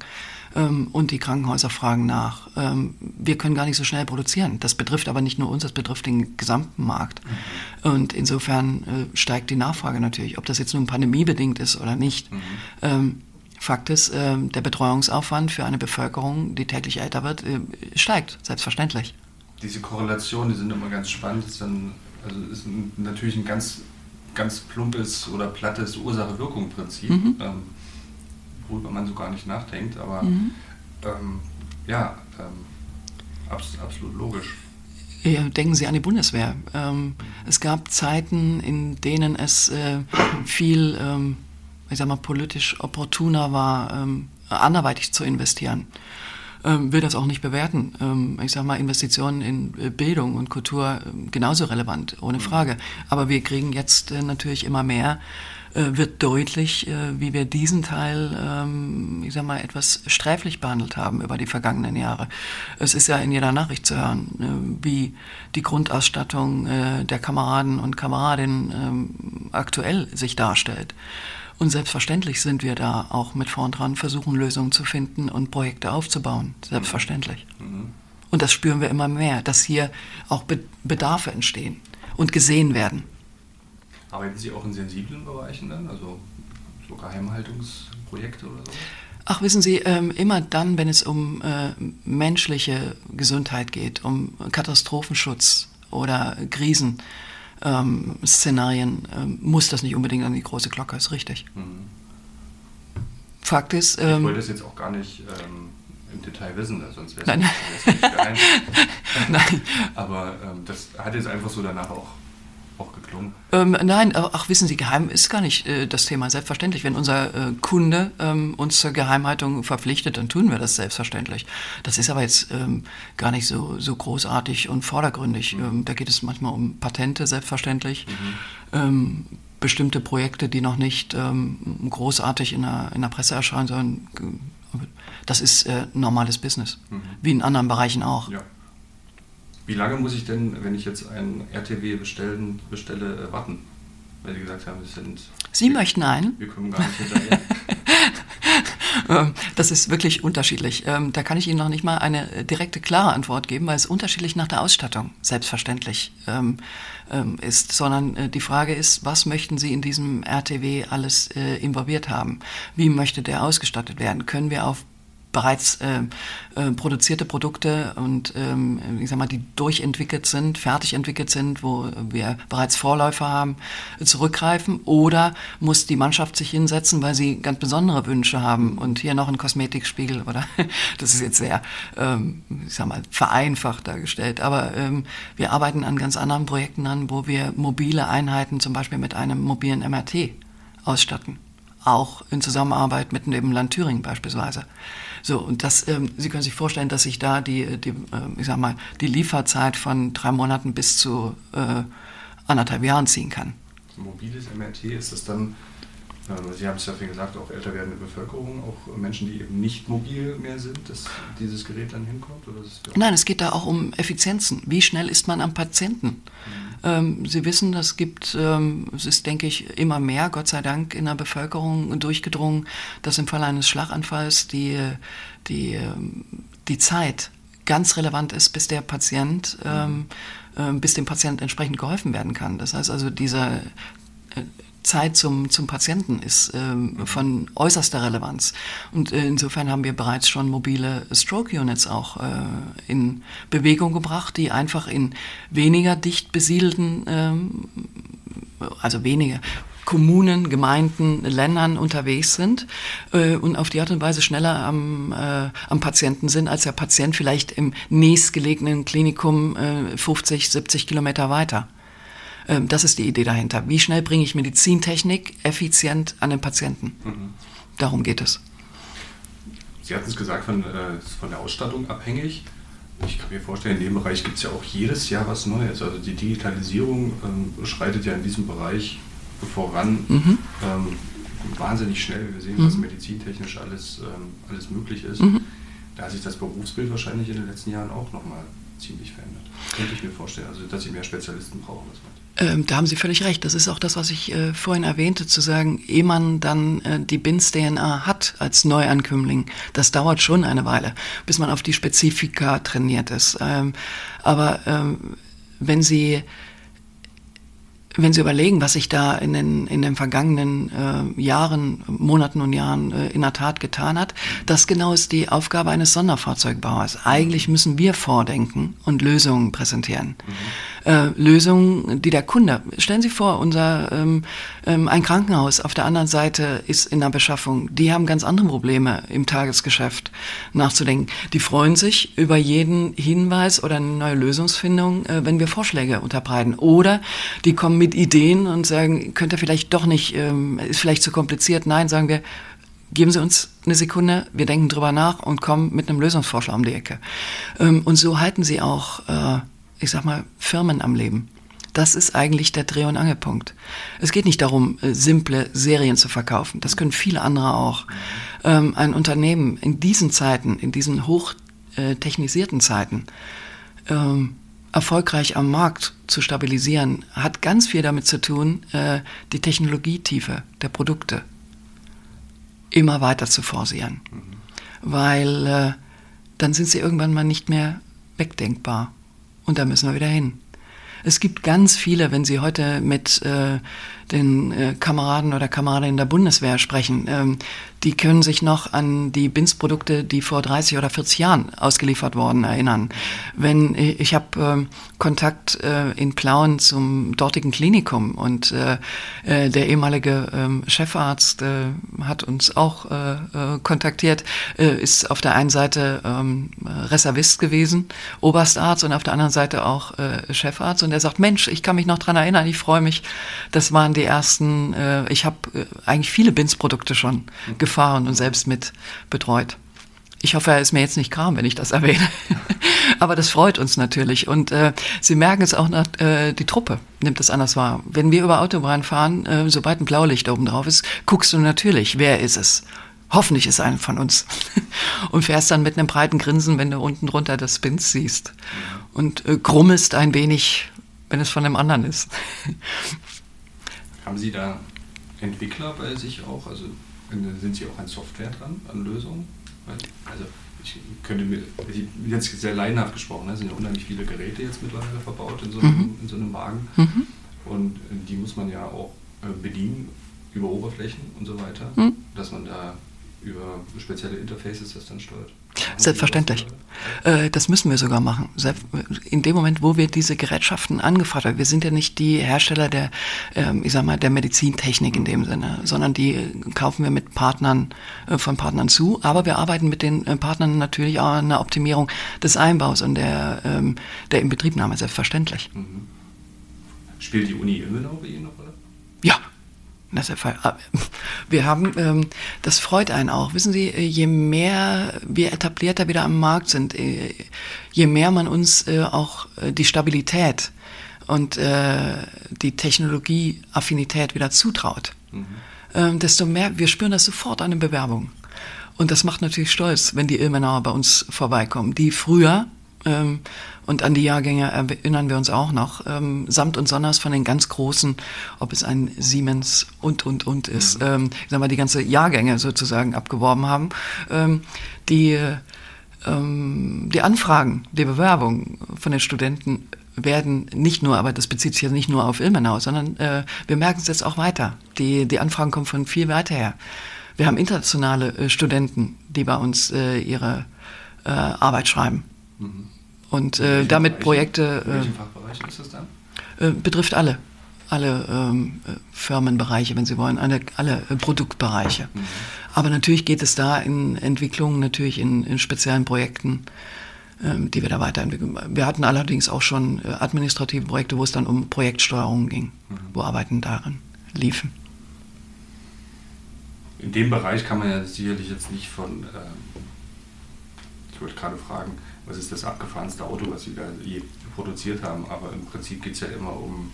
Ähm, und die Krankenhäuser fragen nach. Ähm, wir können gar nicht so schnell produzieren. Das betrifft aber nicht nur uns, das betrifft den gesamten Markt. Mhm. Und insofern äh, steigt die Nachfrage natürlich, ob das jetzt nun pandemiebedingt ist oder nicht. Mhm. Ähm, Fakt ist, äh, der Betreuungsaufwand für eine Bevölkerung, die täglich älter wird, äh, steigt, selbstverständlich. Diese Korrelationen, die sind immer ganz spannend. Das ist, dann, also ist natürlich ein ganz, ganz plumpes oder plattes Ursache-Wirkung-Prinzip. Mhm. Ähm, worüber man so gar nicht nachdenkt, aber mhm. ähm, ja, ähm, abs absolut logisch. Ja, denken Sie an die Bundeswehr. Ähm, es gab Zeiten, in denen es äh, viel, ähm, ich sag mal, politisch opportuner war, ähm, anderweitig zu investieren. Ähm, will das auch nicht bewerten. Ich sage mal, Investitionen in äh, Bildung und Kultur genauso relevant, ohne mhm. Frage. Aber wir kriegen jetzt äh, natürlich immer mehr äh, wird deutlich, äh, wie wir diesen Teil, ähm, ich sag mal, etwas sträflich behandelt haben über die vergangenen Jahre. Es ist ja in jeder Nachricht zu hören, äh, wie die Grundausstattung der Kameraden und Kameradinnen ähm, aktuell sich darstellt. Und selbstverständlich sind wir da auch mit vorn dran, versuchen Lösungen zu finden und Projekte aufzubauen. Selbstverständlich. Mhm. Und das spüren wir immer mehr, dass hier auch Bedarfe entstehen und gesehen werden. Arbeiten Sie auch in sensiblen Bereichen dann, also so Geheimhaltungsprojekte oder so? Ach, wissen Sie, ähm, immer dann, wenn es um äh, menschliche Gesundheit geht, um Katastrophenschutz oder Krisenszenarien, ähm, äh, muss das nicht unbedingt an die große Glocke, ist richtig. Mhm. Fakt ist. Ähm, ich wollte das jetzt auch gar nicht ähm, im Detail wissen, sonst wäre es nicht geheim. Nein. Aber ähm, das hat jetzt einfach so danach auch geklungen? Ähm, nein, ach wissen Sie, geheim ist gar nicht äh, das Thema. Selbstverständlich, wenn unser äh, Kunde ähm, uns zur Geheimhaltung verpflichtet, dann tun wir das selbstverständlich. Das ist aber jetzt ähm, gar nicht so, so großartig und vordergründig. Mhm. Ähm, da geht es manchmal um Patente, selbstverständlich. Mhm. Ähm, bestimmte Projekte, die noch nicht ähm, großartig in der, in der Presse erscheinen sollen. Das ist äh, normales Business, mhm. wie in anderen Bereichen auch. Ja. Wie lange muss ich denn, wenn ich jetzt ein RTW bestellen, bestelle, äh, warten? Weil Sie gesagt haben, es sind. Sie wir, möchten einen? Wir kommen gar nicht hinterher. Ähm, das ist wirklich unterschiedlich. Ähm, da kann ich Ihnen noch nicht mal eine äh, direkte, klare Antwort geben, weil es unterschiedlich nach der Ausstattung selbstverständlich ähm, ist, sondern äh, die Frage ist, was möchten Sie in diesem RTW alles involviert haben? Wie möchte der ausgestattet werden? Können wir auf bereits äh, äh, produzierte Produkte und ähm, ich sag mal, die durchentwickelt sind, fertig entwickelt sind, wo wir bereits Vorläufer haben, zurückgreifen? Oder muss die Mannschaft sich hinsetzen, weil sie ganz besondere Wünsche haben und hier noch ein Kosmetikspiegel oder das ist jetzt sehr, ähm, ich sag mal, vereinfacht dargestellt. Aber ähm, wir arbeiten an ganz anderen Projekten an, wo wir mobile Einheiten zum Beispiel mit einem mobilen MRT ausstatten auch in Zusammenarbeit mit dem Land Thüringen beispielsweise. So, und das, ähm, Sie können sich vorstellen, dass sich da die, die, äh, ich sag mal, die Lieferzeit von drei Monaten bis zu äh, anderthalb Jahren ziehen kann. Mobiles MRT, ist das dann Sie haben es ja vorhin gesagt, auch älter werdende Bevölkerung, auch Menschen, die eben nicht mobil mehr sind, dass dieses Gerät dann hinkommt? Nein, es geht da auch um Effizienzen. Wie schnell ist man am Patienten? Mhm. Ähm, Sie wissen, das gibt, ähm, es ist, denke ich, immer mehr, Gott sei Dank, in der Bevölkerung durchgedrungen, dass im Fall eines Schlaganfalls die, die, ähm, die Zeit ganz relevant ist, bis der Patient, mhm. ähm, bis dem Patient entsprechend geholfen werden kann. Das heißt also, dieser äh, Zeit zum, zum Patienten ist ähm, von äußerster Relevanz. Und äh, insofern haben wir bereits schon mobile Stroke Units auch äh, in Bewegung gebracht, die einfach in weniger dicht besiedelten, ähm, also weniger Kommunen, Gemeinden, Ländern unterwegs sind äh, und auf die Art und Weise schneller am, äh, am Patienten sind, als der Patient vielleicht im nächstgelegenen Klinikum äh, 50, 70 Kilometer weiter. Ähm, das ist die Idee dahinter. Wie schnell bringe ich Medizintechnik effizient an den Patienten? Mhm. Darum geht es. Sie hatten es gesagt, von, äh, von der Ausstattung abhängig. Ich kann mir vorstellen, in dem Bereich gibt es ja auch jedes Jahr was Neues. Also die Digitalisierung ähm, schreitet ja in diesem Bereich voran. Mhm. Ähm, wahnsinnig schnell. Wir sehen, mhm. was medizintechnisch alles, ähm, alles möglich ist. Mhm. Da hat sich das Berufsbild wahrscheinlich in den letzten Jahren auch nochmal ziemlich verändert. Könnte ich mir vorstellen, also dass Sie mehr Spezialisten brauchen. Ähm, da haben Sie völlig recht. Das ist auch das, was ich äh, vorhin erwähnte, zu sagen, ehe man dann äh, die BINS-DNA hat als Neuankömmling, das dauert schon eine Weile, bis man auf die Spezifika trainiert ist. Ähm, aber ähm, wenn Sie wenn Sie überlegen, was sich da in den, in den vergangenen äh, Jahren, Monaten und Jahren äh, in der Tat getan hat, das genau ist die Aufgabe eines Sonderfahrzeugbauers. Eigentlich müssen wir vordenken und Lösungen präsentieren. Mhm äh, Lösungen, die der Kunde. Stellen Sie vor, unser ähm, ähm, ein Krankenhaus auf der anderen Seite ist in der Beschaffung. Die haben ganz andere Probleme im Tagesgeschäft nachzudenken. Die freuen sich über jeden Hinweis oder eine neue Lösungsfindung, äh, wenn wir Vorschläge unterbreiten. Oder die kommen mit Ideen und sagen, könnte vielleicht doch nicht, ähm, ist vielleicht zu kompliziert. Nein, sagen wir, geben Sie uns eine Sekunde, wir denken drüber nach und kommen mit einem Lösungsvorschlag um die Ecke. Ähm, und so halten Sie auch äh, ich sag mal, Firmen am Leben. Das ist eigentlich der Dreh- und Angelpunkt. Es geht nicht darum, äh, simple Serien zu verkaufen. Das können viele andere auch. Ähm, ein Unternehmen in diesen Zeiten, in diesen hochtechnisierten Zeiten, ähm, erfolgreich am Markt zu stabilisieren, hat ganz viel damit zu tun, äh, die Technologietiefe der Produkte immer weiter zu forcieren. Mhm. Weil äh, dann sind sie irgendwann mal nicht mehr wegdenkbar. Und da müssen wir wieder hin. Es gibt ganz viele, wenn Sie heute mit äh, den äh, Kameraden oder Kameradinnen der Bundeswehr sprechen, ähm, die können sich noch an die BINS-Produkte, die vor 30 oder 40 Jahren ausgeliefert wurden, erinnern. Wenn äh, ich habe äh, Kontakt äh, in Plauen zum dortigen Klinikum und äh, äh, der ehemalige äh, Chefarzt äh, hat uns auch äh, äh, kontaktiert, äh, ist auf der einen Seite äh, Reservist gewesen, Oberstarzt und auf der anderen Seite auch äh, Chefarzt und er sagt, Mensch, ich kann mich noch dran erinnern, ich freue mich, das waren die ersten, äh, ich habe eigentlich viele BINS-Produkte schon mhm. Gefahren und selbst mit betreut. Ich hoffe, er ist mir jetzt nicht kram, wenn ich das erwähne. Aber das freut uns natürlich. Und äh, Sie merken es auch, nach, äh, die Truppe nimmt es anders wahr. Wenn wir über Autobahn fahren, äh, sobald ein Blaulicht oben drauf ist, guckst du natürlich, wer ist es? Hoffentlich ist einer von uns. Und fährst dann mit einem breiten Grinsen, wenn du unten drunter das Spins siehst. Und äh, grummelst ein wenig, wenn es von einem anderen ist. Haben Sie da Entwickler bei sich auch? Also sind Sie auch an Software dran, an Lösungen? Also ich könnte mir, jetzt sehr laienhaft gesprochen, es ne, sind ja unheimlich viele Geräte jetzt mittlerweile verbaut in so einem, mhm. in so einem Wagen. Mhm. Und die muss man ja auch äh, bedienen über Oberflächen und so weiter, mhm. dass man da über spezielle Interfaces das dann steuert? Selbstverständlich. Äh, das müssen wir sogar machen. In dem Moment, wo wir diese Gerätschaften angefragt haben, wir sind ja nicht die Hersteller der, ähm, ich sag mal, der Medizintechnik in dem Sinne, sondern die kaufen wir mit Partnern, äh, von Partnern zu. Aber wir arbeiten mit den äh, Partnern natürlich auch an der Optimierung des Einbaus und der, ähm, der Inbetriebnahme, selbstverständlich. Mhm. Spielt die Uni Ilmenau bei Ihnen noch, oder? Ja, das ist der Fall. Ah, wir haben, ähm, das freut einen auch. Wissen Sie, je mehr wir etablierter wieder am Markt sind, äh, je mehr man uns äh, auch äh, die Stabilität und die Technologieaffinität wieder zutraut, mhm. Ähm, desto mehr, wir spüren das sofort an den Bewerbungen. Und das macht natürlich stolz, wenn die Ilmenauer bei uns vorbeikommen, die früher ähm, und an die Jahrgänge erinnern wir uns auch noch, ähm, samt und sonders von den ganz großen, ob es ein Siemens und, und, und ist, mhm. ähm, sagen wir, die ganze Jahrgänge sozusagen abgeworben haben, ähm, die, ähm, die Anfragen, die Bewerbungen von den Studenten werden nicht nur, aber das bezieht sich jetzt nicht nur auf Ilmenau, sondern äh, wir merken es jetzt auch weiter. Die, die Anfragen kommen von viel weiter her. Wir haben internationale äh, Studenten, die bei uns äh, ihre äh, Arbeit schreiben. Mhm und äh, damit Projekte. Äh, welchen Fachbereich ist das dann? Äh, betrifft alle. Alle ähm, Firmenbereiche, wenn Sie wollen, alle, alle äh, Produktbereiche. Mhm. Aber natürlich geht es da in Entwicklungen, natürlich in, in speziellen Projekten, ähm, die wir da weiterentwickeln. Wir hatten allerdings auch schon äh, administrative Projekte, wo es dann um Projektsteuerung ging, mhm. wo Arbeiten darin liefen. In dem Bereich kann man ja sicherlich jetzt nicht von, ähm, ich wollte gerade fragen, was ist das abgefahrenste Auto, was sie da je produziert haben. Aber im Prinzip geht es ja immer um,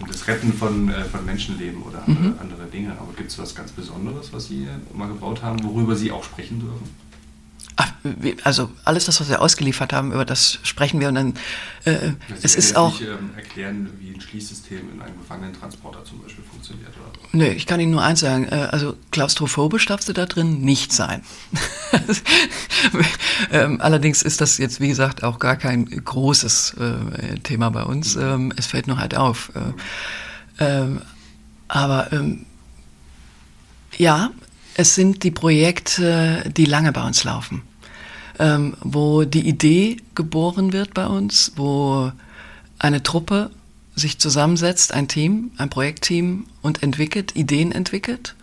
um das Retten von, äh, von Menschenleben oder andere, mhm. andere Dinge. Aber gibt es was ganz Besonderes, was Sie mal gebaut haben, worüber Sie auch sprechen dürfen? Also alles das, was wir ausgeliefert haben, über das sprechen wir und dann. Äh, es ist auch. Nicht, ähm, erklären, wie ein Schließsystem in einem Gefangenentransporter zum Beispiel funktioniert, oder? Nö, ich kann Ihnen nur eins sagen. Äh, also klaustrophobisch darfst du da drin nicht sein. ähm, allerdings ist das jetzt, wie gesagt, auch gar kein großes äh, Thema bei uns. Mhm. Ähm, es fällt nur halt auf. Äh, ähm, aber ähm, ja, es sind die Projekte, die lange bei uns laufen, ähm, wo die Idee geboren wird bei uns, wo eine Truppe sich zusammensetzt, ein Team, ein Projektteam und entwickelt, Ideen entwickelt,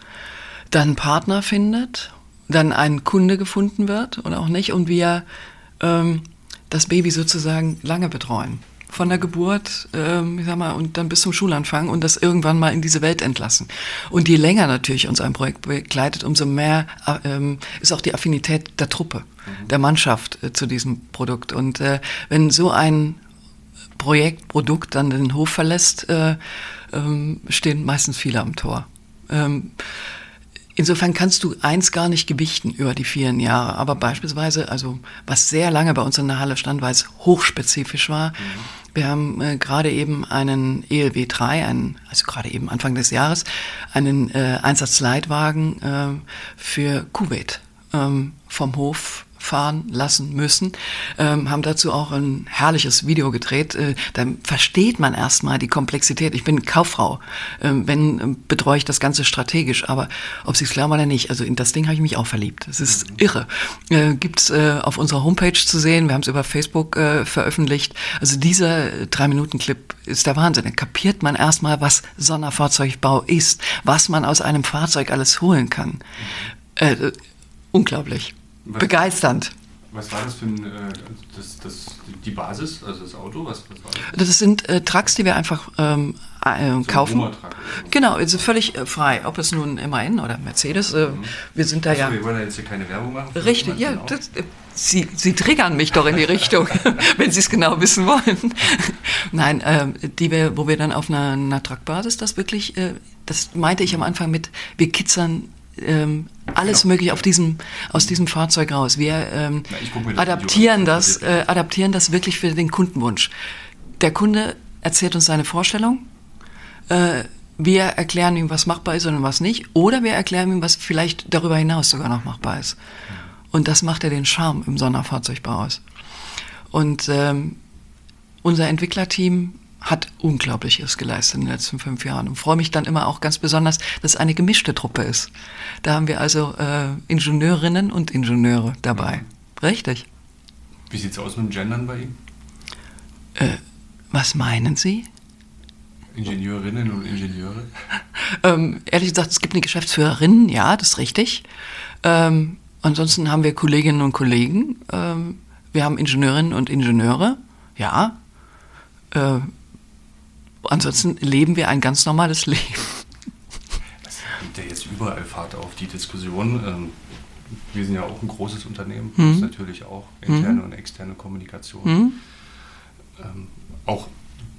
dann Partner findet, dann ein Kunde gefunden wird oder auch nicht und wir ähm, das Baby sozusagen lange betreuen von der Geburt, ähm, ich sag mal, und dann bis zum Schulanfang und das irgendwann mal in diese Welt entlassen. Und je länger natürlich uns ein Projekt begleitet, umso mehr äh, ähm, ist auch die Affinität der Truppe, mhm. der Mannschaft äh, zu diesem Produkt. Und äh, wenn so ein Projekt, Produkt dann den Hof verlässt, äh, ähm, stehen meistens viele am Tor. Ähm, Insofern kannst du eins gar nicht gewichten über die vielen Jahre. Aber beispielsweise, also was sehr lange bei uns in der Halle stand, weil es hochspezifisch war, mhm. Wir haben äh, gerade eben einen ELW 3, einen, also gerade eben Anfang des Jahres, einen äh, Einsatzleitwagen äh, für Kuwait ähm, vom Hof fahren lassen müssen, ähm, haben dazu auch ein herrliches Video gedreht. Äh, da versteht man erstmal die Komplexität. Ich bin Kauffrau, ähm, wenn äh, betreue ich das Ganze strategisch, aber ob Sie es glauben oder nicht, also in das Ding habe ich mich auch verliebt. Es ist irre. Äh, gibt's äh, auf unserer Homepage zu sehen. Wir haben es über Facebook äh, veröffentlicht. Also dieser drei Minuten Clip ist der Wahnsinn. Da kapiert man erstmal, was Sonderfahrzeugbau ist, was man aus einem Fahrzeug alles holen kann. Äh, unglaublich. Was, Begeisternd. Was war das für ein, äh, das, das, die Basis, also das Auto? Was, was war das? das sind äh, Trucks, die wir einfach ähm, äh, so kaufen. Ein genau, ist völlig äh, frei. Ob es nun MAN oder Mercedes, äh, mhm. wir sind da Achso, ja. Wir wollen ja jetzt hier keine Werbung machen. Richtig, ja. Das, äh, Sie, Sie triggern mich doch in die Richtung, wenn Sie es genau wissen wollen. Nein, äh, die wir, wo wir dann auf einer, einer Truckbasis das wirklich, das meinte ich am Anfang mit, wir kitzern ähm, alles genau. mögliche auf diesem, aus diesem Fahrzeug raus. Wir ähm, ja, adaptieren, das, äh, adaptieren das wirklich für den Kundenwunsch. Der Kunde erzählt uns seine Vorstellung. Äh, wir erklären ihm, was machbar ist und was nicht. Oder wir erklären ihm, was vielleicht darüber hinaus sogar noch machbar ist. Und das macht ja den Charme im Sonderfahrzeugbau aus. Und ähm, unser Entwicklerteam hat Unglaubliches geleistet in den letzten fünf Jahren und freue mich dann immer auch ganz besonders, dass es eine gemischte Truppe ist. Da haben wir also äh, Ingenieurinnen und Ingenieure dabei. Richtig. Wie sieht es aus mit dem Gendern bei Ihnen? Äh, was meinen Sie? Ingenieurinnen und Ingenieure? ähm, ehrlich gesagt, es gibt eine Geschäftsführerin, ja, das ist richtig. Ähm, ansonsten haben wir Kolleginnen und Kollegen. Ähm, wir haben Ingenieurinnen und Ingenieure, ja. Äh, ansonsten leben wir ein ganz normales Leben. Es gibt ja jetzt überall Fahrt auf die Diskussion. Ähm, wir sind ja auch ein großes Unternehmen, Mhm. natürlich auch interne und externe Kommunikation. Mhm. Ähm, auch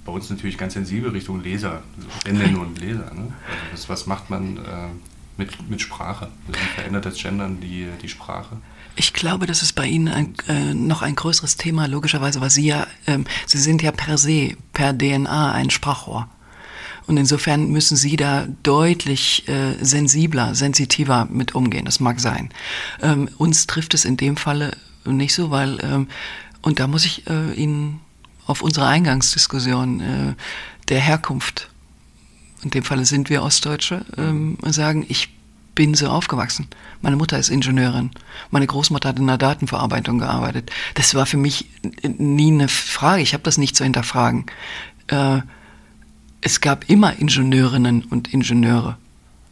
bei uns natürlich ganz sensibel Richtung Leser, Gendern und Leser. Ne? Also das, was macht man äh, mit, mit Sprache? Wie verändert das Gendern die, die Sprache? Ich glaube, das ist bei Ihnen ein, äh, noch ein größeres Thema, logischerweise, weil Sie ja, ähm, Sie sind ja per se, per DNA ein Sprachrohr. Und insofern müssen Sie da deutlich äh, sensibler, sensitiver mit umgehen. Das mag sein. Ähm, uns trifft es in dem Falle nicht so, weil, ähm, und da muss ich äh, Ihnen auf unsere Eingangsdiskussion äh, der Herkunft, in dem Falle sind wir Ostdeutsche, ähm, sagen, ich bin so aufgewachsen. Meine Mutter ist Ingenieurin. Meine Großmutter hat in der Datenverarbeitung gearbeitet. Das war für mich nie eine Frage. Ich habe das nicht zu hinterfragen. Äh, es gab immer Ingenieurinnen und Ingenieure.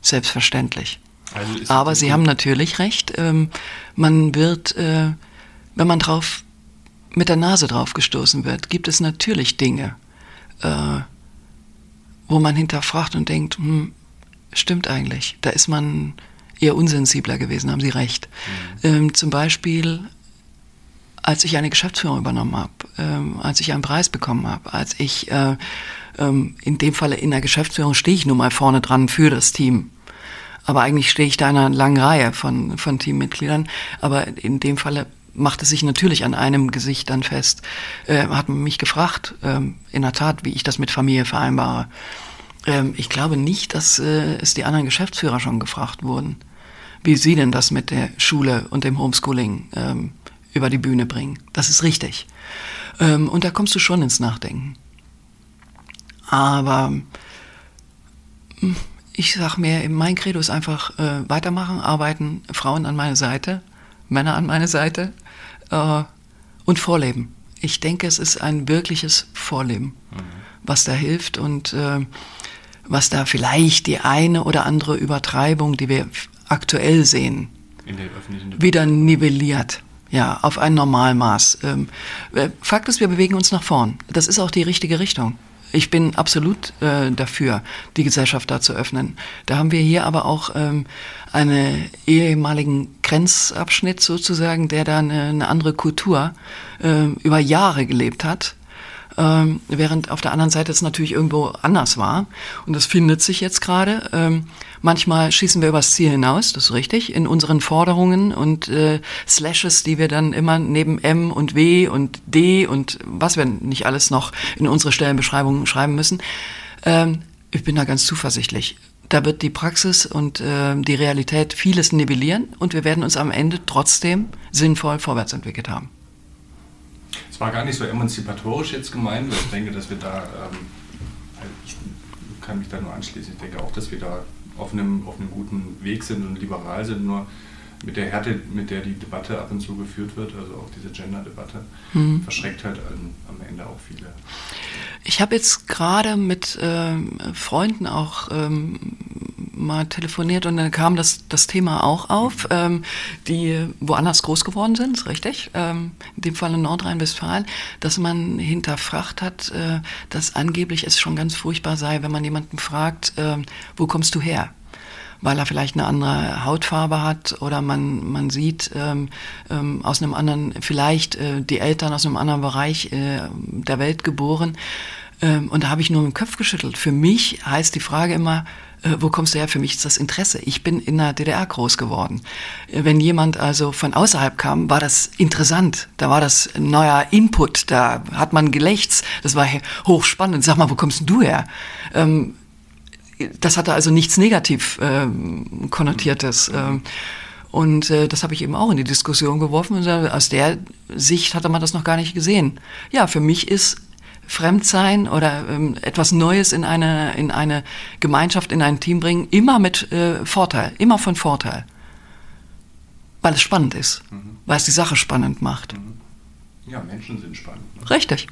Selbstverständlich. Also Aber Sie haben natürlich recht. Ähm, man wird, äh, wenn man drauf mit der Nase drauf gestoßen wird, gibt es natürlich Dinge, äh, wo man hinterfragt und denkt, hm, stimmt eigentlich. Da ist man eher unsensibler gewesen, haben Sie recht. Ähm, zum Beispiel, als ich eine Geschäftsführung übernommen habe, ähm, als ich einen Preis bekommen habe, als ich äh, ähm, in dem Falle in der Geschäftsführung stehe ich nun mal vorne dran für das Team. Aber eigentlich stehe ich da in einer langen Reihe von, von Teammitgliedern. Aber in dem Falle macht es sich natürlich an einem Gesicht dann fest. Äh, hat man mich gefragt, ähm, in der Tat, wie ich das mit Familie vereinbare. Ähm, ich glaube nicht, dass äh, es die anderen Geschäftsführer schon gefragt wurden, wie sie denn das mit der Schule und dem Homeschooling ähm, über die Bühne bringen. Das ist richtig. Ähm, und da kommst du schon ins Nachdenken. Aber hm, ich sag mir, mein Credo ist einfach äh, weitermachen, arbeiten, Frauen an meine Seite, Männer an meine Seite äh, und vorleben. Ich denke, es ist ein wirkliches Vorleben, was da hilft und äh, was da vielleicht die eine oder andere Übertreibung, die wir aktuell sehen, wieder nivelliert. Ja, auf ein Normalmaß. Ähm, äh, Fakt ist, wir bewegen uns nach vorn. Das ist auch die richtige Richtung. Ich bin absolut äh, dafür, die Gesellschaft da zu öffnen. Da haben wir hier aber auch ähm, einen ehemaligen Grenzabschnitt sozusagen, der da eine, eine andere Kultur äh, über Jahre gelebt hat. Ähm, während auf der anderen Seite es natürlich irgendwo anders war. Und das findet sich jetzt gerade. Ähm, manchmal schießen wir übers Ziel hinaus, das ist richtig, in unseren Forderungen und äh, Slashes, die wir dann immer neben M und W und D und was wir nicht alles noch in unsere Stellenbeschreibungen schreiben müssen. Ähm, ich bin da ganz zuversichtlich. Da wird die Praxis und äh, die Realität vieles nivellieren und wir werden uns am Ende trotzdem sinnvoll vorwärts entwickelt haben. War gar nicht so emanzipatorisch jetzt gemeint, weil ich denke, dass wir da, ähm, ich kann mich da nur anschließen, ich denke auch, dass wir da auf einem, auf einem guten Weg sind und liberal sind, nur mit der Härte, mit der die Debatte ab und zu geführt wird, also auch diese Gender-Debatte, verschreckt halt am, am Ende auch viele. Ich habe jetzt gerade mit ähm, Freunden auch ähm, mal telefoniert und dann kam das, das Thema auch auf, ähm, die woanders groß geworden sind, ist richtig, ähm, in dem Fall in Nordrhein-Westfalen, dass man hinterfragt hat, äh, dass angeblich es schon ganz furchtbar sei, wenn man jemanden fragt, ähm, wo kommst du her? Weil er vielleicht eine andere Hautfarbe hat oder man, man sieht ähm, ähm, aus einem anderen, vielleicht äh, die Eltern aus einem anderen Bereich äh, der Welt geboren. Ähm, und da habe ich nur mit dem Kopf geschüttelt. Für mich heißt die Frage immer, äh, wo kommst du her? Für mich ist das Interesse. Ich bin in der DDR groß geworden. Äh, Wenn jemand also von außerhalb kam, war das interessant. Da war das ein neuer Input. Da hat man gelächzt. Das war hochspannend. Sag mal, wo kommst du her? Ähm, das hatte also nichts negativ ähm, konnotiertes. Ähm, und äh, das habe ich eben auch in die Diskussion geworfen. Und aus der Sicht hatte man das noch gar nicht gesehen. Ja, für mich ist Fremdsein oder ähm, etwas Neues in eine, in eine Gemeinschaft, in ein Team bringen, immer mit äh, Vorteil, immer von Vorteil. Weil es spannend ist, mhm. weil es die Sache spannend macht. Mhm. Ja, Menschen sind spannend. Ne? Richtig.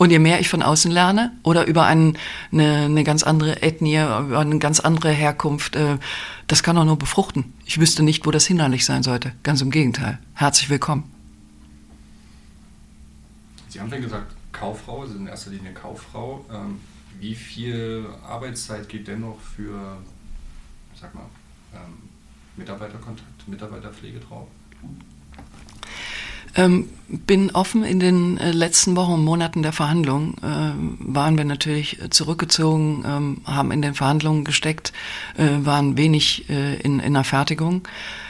Und je mehr ich von außen lerne oder über einen, eine, eine ganz andere Ethnie, über eine ganz andere Herkunft, äh, das kann auch nur befruchten. Ich wüsste nicht, wo das hinderlich sein sollte. Ganz im Gegenteil. Herzlich willkommen. Sie haben ja gesagt, Kauffrau, Sie sind in erster Linie Kauffrau. Ähm, wie viel Arbeitszeit geht dennoch für, sag mal, ähm, Mitarbeiterkontakt, Mitarbeiterpflege drauf? Ähm, bin offen. In den äh, letzten Wochen und Monaten der Verhandlungen äh, waren wir natürlich zurückgezogen, ähm, haben in den Verhandlungen gesteckt, äh, waren wenig äh, in, in der Fertigung.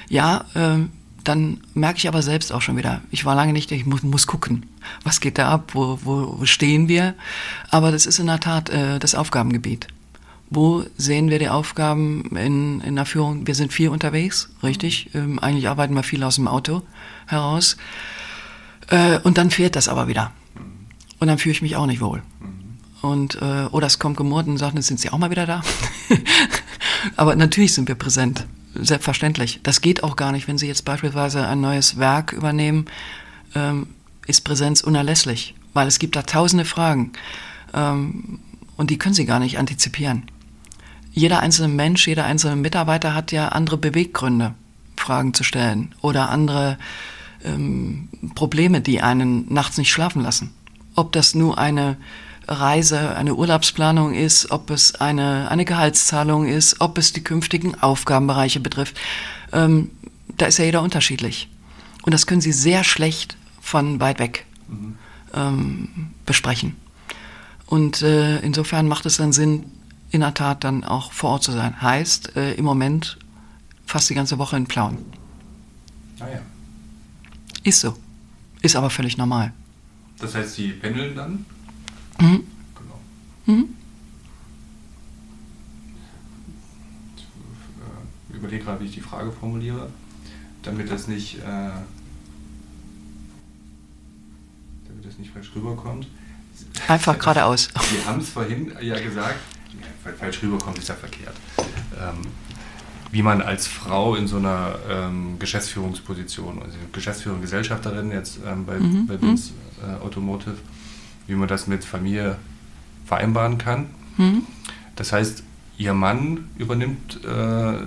Ja, ähm, dann merke ich aber selbst auch schon wieder, ich war lange nicht, ich muss, muss gucken, was geht da ab, wo, wo, wo stehen wir. Aber das ist in der Tat äh, das Aufgabengebiet. Wo sehen wir die Aufgaben in, in der Führung? Wir sind viel unterwegs, richtig. Ähm, eigentlich arbeiten wir viel aus dem Auto heraus. Äh, und dann fehlt das aber wieder. Und dann fühle ich mich auch nicht wohl. Und, äh, oder es kommt gemurrt und sagt, sind Sie auch mal wieder da? aber natürlich sind wir präsent. Selbstverständlich. Das geht auch gar nicht, wenn Sie jetzt beispielsweise ein neues Werk übernehmen, ähm, ist Präsenz unerlässlich, weil es gibt da tausende Fragen ähm, und die können Sie gar nicht antizipieren jeder einzelne Mensch, jeder einzelne Mitarbeiter hat ja andere Beweggründe, Fragen zu stellen oder andere ähm, Probleme, die einen nachts nicht schlafen lassen. Ob das nur eine Reise, eine Urlaubsplanung ist, ob es eine, eine Gehaltszahlung ist, ob es die künftigen Aufgabenbereiche betrifft. Ähm, da ist ja jeder unterschiedlich. Und das können Sie sehr schlecht von weit weg mhm. ähm, besprechen. Und äh, insofern macht es dann Sinn, in der Tat dann auch vor Ort zu sein. Heißt äh, im Moment fast die ganze Woche in Plauen. Ah ja. Ist so. Ist aber völlig normal. Das heißt, Sie pendeln dann? Mhm. Genau. Mhm. Ich überlege gerade, wie ich die Frage formuliere, damit das nicht, äh, damit das nicht falsch rüberkommt. Einfach geradeaus. Sie haben es vorhin ja gesagt, falsch rüberkommt, ist ja verkehrt. Ähm, wie man als Frau in so einer ähm, Geschäftsführungsposition, also Geschäftsführung, Gesellschafterin jetzt ähm, bei, mhm. bei Vince mhm. äh, Automotive, wie man das mit Familie vereinbaren kann. Mhm. Das heißt, ihr Mann übernimmt äh,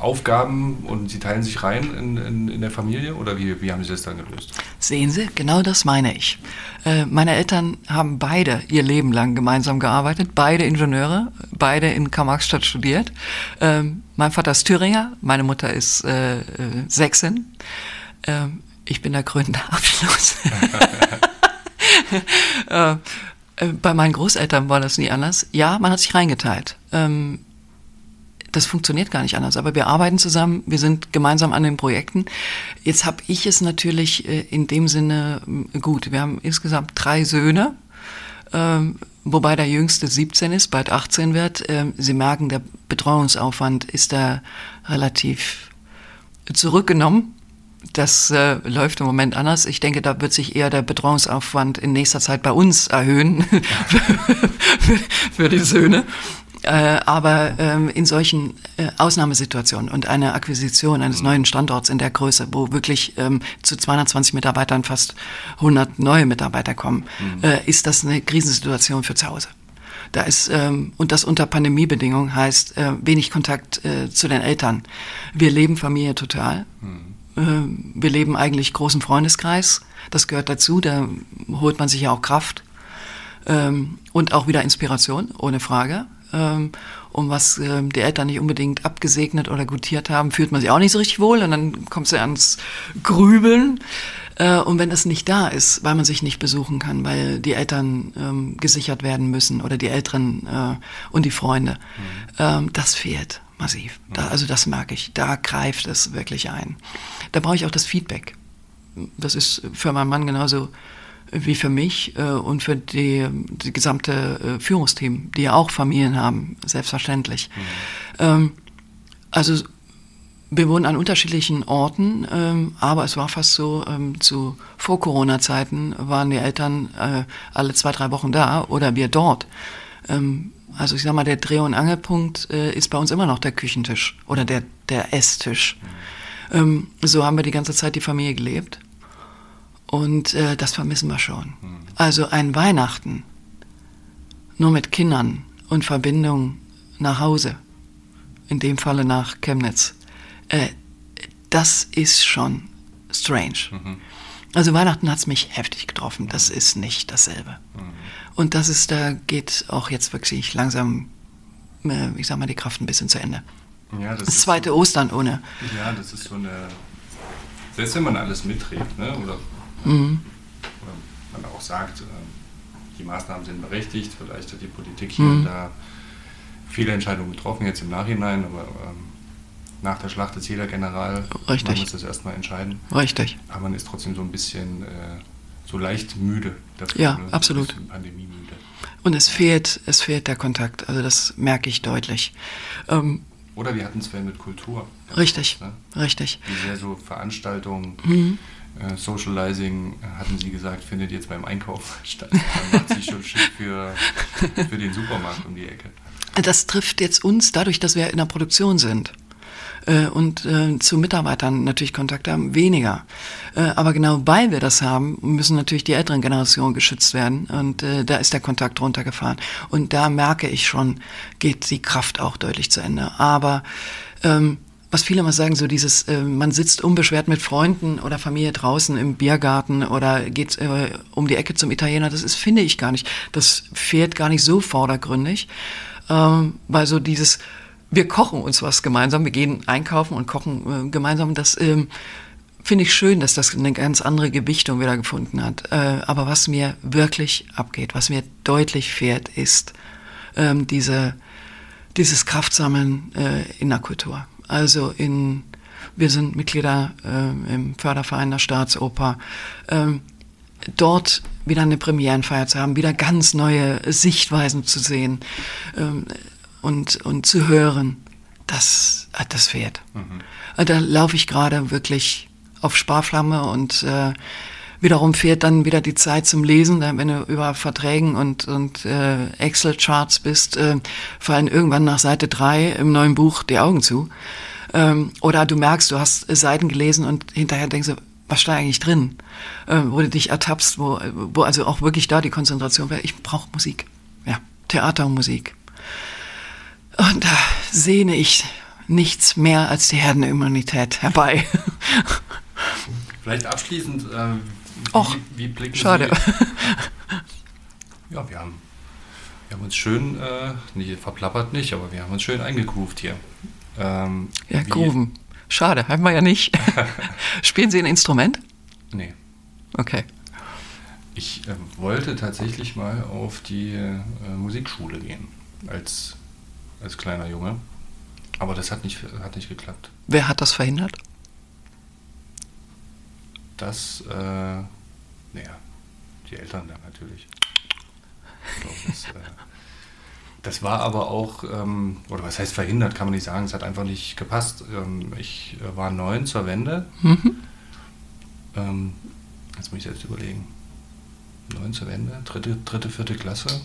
Aufgaben und sie teilen sich rein in, in, in, der Familie oder wie, wie haben Sie das dann gelöst? Sehen Sie, genau das meine ich. Äh, meine Eltern haben beide ihr Leben lang gemeinsam gearbeitet, beide Ingenieure, beide in Karl-Marx-Stadt studiert. Ähm, mein Vater ist Thüringer, meine Mutter ist äh, äh, Sächsin. Ähm, ich bin der grüne Abschluss. Äh, äh, bei meinen Großeltern war das nie anders. Ja, man hat sich reingeteilt. Ähm, das funktioniert gar nicht anders. Aber wir arbeiten zusammen, wir sind gemeinsam an den Projekten. Jetzt habe ich es natürlich äh, in dem Sinne gut. Wir haben insgesamt drei Söhne, ähm, wobei der jüngste 17 ist, bald 18 wird. Ähm, Sie merken, der Betreuungsaufwand ist da relativ zurückgenommen. Das äh, läuft im Moment anders. Ich denke, da wird sich eher der Betreuungsaufwand in nächster Zeit bei uns erhöhen für, für die Söhne. Äh, aber ähm, in solchen äh, Ausnahmesituationen und eine Akquisition eines neuen Standorts in der Größe, wo wirklich ähm, zu 220 Mitarbeitern fast 100 neue Mitarbeiter kommen, mhm. äh, ist das eine Krisensituation für zu Hause. Da ist, ähm, und das unter Pandemiebedingungen heißt, äh, wenig Kontakt äh, zu den Eltern. Wir leben Familie total. Mhm. Äh, wir leben eigentlich großen Freundeskreis. Das gehört dazu, da holt man sich ja auch Kraft. Ähm, und auch wieder Inspiration, ohne Frage ähm, und was äh, die Eltern nicht unbedingt abgesegnet oder gutiert haben, fühlt man sich auch nicht so richtig wohl und dann kommst du ans Grübeln. Äh, und wenn das nicht da ist, weil man sich nicht besuchen kann, weil die Eltern ähm, gesichert werden müssen oder die Eltern äh, und die Freunde, mhm. ähm, das fehlt massiv. Da, also das merke ich, da greift es wirklich ein. Da brauche ich auch das Feedback. Das ist für meinen Mann genauso wie für mich äh, und für die, die gesamte äh, Führungsteam, die ja auch Familien haben, selbstverständlich. Mhm. Ähm, also wir wohnen an unterschiedlichen Orten, ähm, aber es war fast so, ähm, zu Vor-Corona-Zeiten waren die Eltern äh, alle zwei, drei Wochen da oder wir dort. Ähm, also ich sag mal, der Dreh- und Angelpunkt äh, ist bei uns immer noch der Küchentisch oder der, der Esstisch. Ähm, so haben wir die ganze Zeit die Familie gelebt. Und äh, das vermissen wir schon. Also ein Weihnachten nur mit Kindern und Verbindung nach Hause, in dem Falle nach Chemnitz, äh, das ist schon strange. Also Weihnachten hat es mich heftig getroffen. Das ist nicht dasselbe. Und das ist, da geht auch jetzt wirklich langsam, äh, ich sag mal, die Kraft ein bisschen zu Ende. Ja, Das zweite Ostern ohne. Ja, das ist so eine. Selbst wenn man alles mitträgt, ne? oder, Mhm. oder man auch sagt, ähm, die Maßnahmen sind berechtigt, vielleicht hat die Politik hier Mhm. und da viele Entscheidungen getroffen, jetzt im Nachhinein, aber ähm, nach der Schlacht ist jeder General. Richtig. Man muss das erstmal entscheiden. Richtig. Aber man ist trotzdem so ein bisschen äh, so leicht müde dafür. Ja, ne? So absolut. Pandemiemüde. Und es fehlt, es fehlt der Kontakt. Also das merke ich deutlich. Ähm, Oder wir hatten es vorhin mit Kultur. richtig, kurz, richtig. Wie sehr so Veranstaltungen, Mhm. Äh, Socializing, äh, hatten Sie gesagt, findet jetzt beim Einkauf statt. Man macht sich schon schick für, für den Supermarkt um die Ecke. Das trifft jetzt uns dadurch, dass wir in der Produktion sind äh, und zu Mitarbeitern natürlich Kontakt haben, weniger. Aber genau weil wir das haben, müssen natürlich die älteren Generationen geschützt werden und da ist der Kontakt runtergefahren. Und da merke ich schon, geht die Kraft auch deutlich zu Ende. Aber ähm, was viele immer sagen, so dieses, äh, man sitzt unbeschwert mit Freunden oder Familie draußen im Biergarten oder geht äh, um die Ecke zum Italiener, das ist, finde ich gar nicht. Das fehlt gar nicht so vordergründig, ähm, weil so dieses, wir kochen uns was gemeinsam, wir gehen einkaufen und kochen äh, gemeinsam, das ähm, finde ich schön, dass das eine ganz andere Gewichtung wieder gefunden hat. Äh, aber was mir wirklich abgeht, was mir deutlich fehlt, ist ähm, diese, dieses Kraftsammeln äh, in der Kultur. Also in, wir sind Mitglieder äh, im Förderverein der Staatsoper. Ähm, dort wieder eine Premierenfeier zu haben, wieder ganz neue Sichtweisen zu sehen ähm, und, und zu hören, das, äh, das fehlt. Äh, Da laufe ich gerade wirklich auf Sparflamme und äh, wiederum fehlt dann wieder die Zeit zum Lesen. Wenn du über Verträgen und, und äh, Excel-Charts bist, äh, fallen irgendwann nach Seite drei im neuen Buch die Augen zu. Ähm, oder du merkst, du hast Seiten gelesen und hinterher denkst du, was steht eigentlich drin? Äh, wo du dich ertappst, wo, wo also auch wirklich da die Konzentration wäre. Ich brauche Musik. Ja, Theater und Musik. Und da sehne ich nichts mehr als die Herdenimmunität herbei. Vielleicht abschließend, äh, Och, wie blicken schade. Sie... Ja, wir haben, wir haben uns schön, äh, nicht, verplappert nicht, aber wir haben uns schön eingegroovt hier. Ähm, Ja, wie- Grooven. Schade, haben wir ja nicht. Spielen Sie ein Instrument? Nee. Okay. Ich äh, wollte tatsächlich mal auf die äh, Musikschule gehen, als, als kleiner Junge. Aber das hat nicht, hat nicht geklappt. Wer hat das verhindert? Das, äh, naja, die Eltern dann natürlich. Ich glaub, das, äh, das war aber auch, ähm, oder was heißt verhindert, kann man nicht sagen, es hat einfach nicht gepasst. Ähm, ich äh, war neun zur Wende. Mhm. Ähm, jetzt muss ich selbst überlegen. Neun zur Wende, dritte, dritte, vierte Klasse.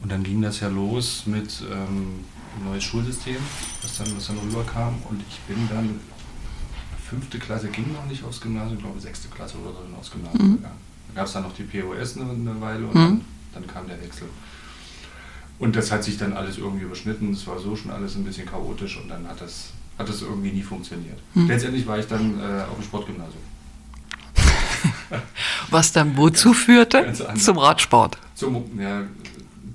Und dann ging das ja los mit ähm, neues Schulsystem, was dann, was dann rüberkam. Und ich bin dann, fünfte Klasse ging noch nicht aufs Gymnasium, ich glaube sechste Klasse oder so aufs Gymnasium Mhm. gegangen. Da gab es dann noch die POS eine, eine Weile und Mhm. dann, dann kam der Wechsel. Und das hat sich dann alles irgendwie überschnitten. Es war so schon alles ein bisschen chaotisch und dann hat das, hat das irgendwie nie funktioniert. Mhm. Letztendlich war ich dann äh, auf dem Sportgymnasium. Was dann wozu führte? Ganz anders. Zum Radsport. Zum, ja,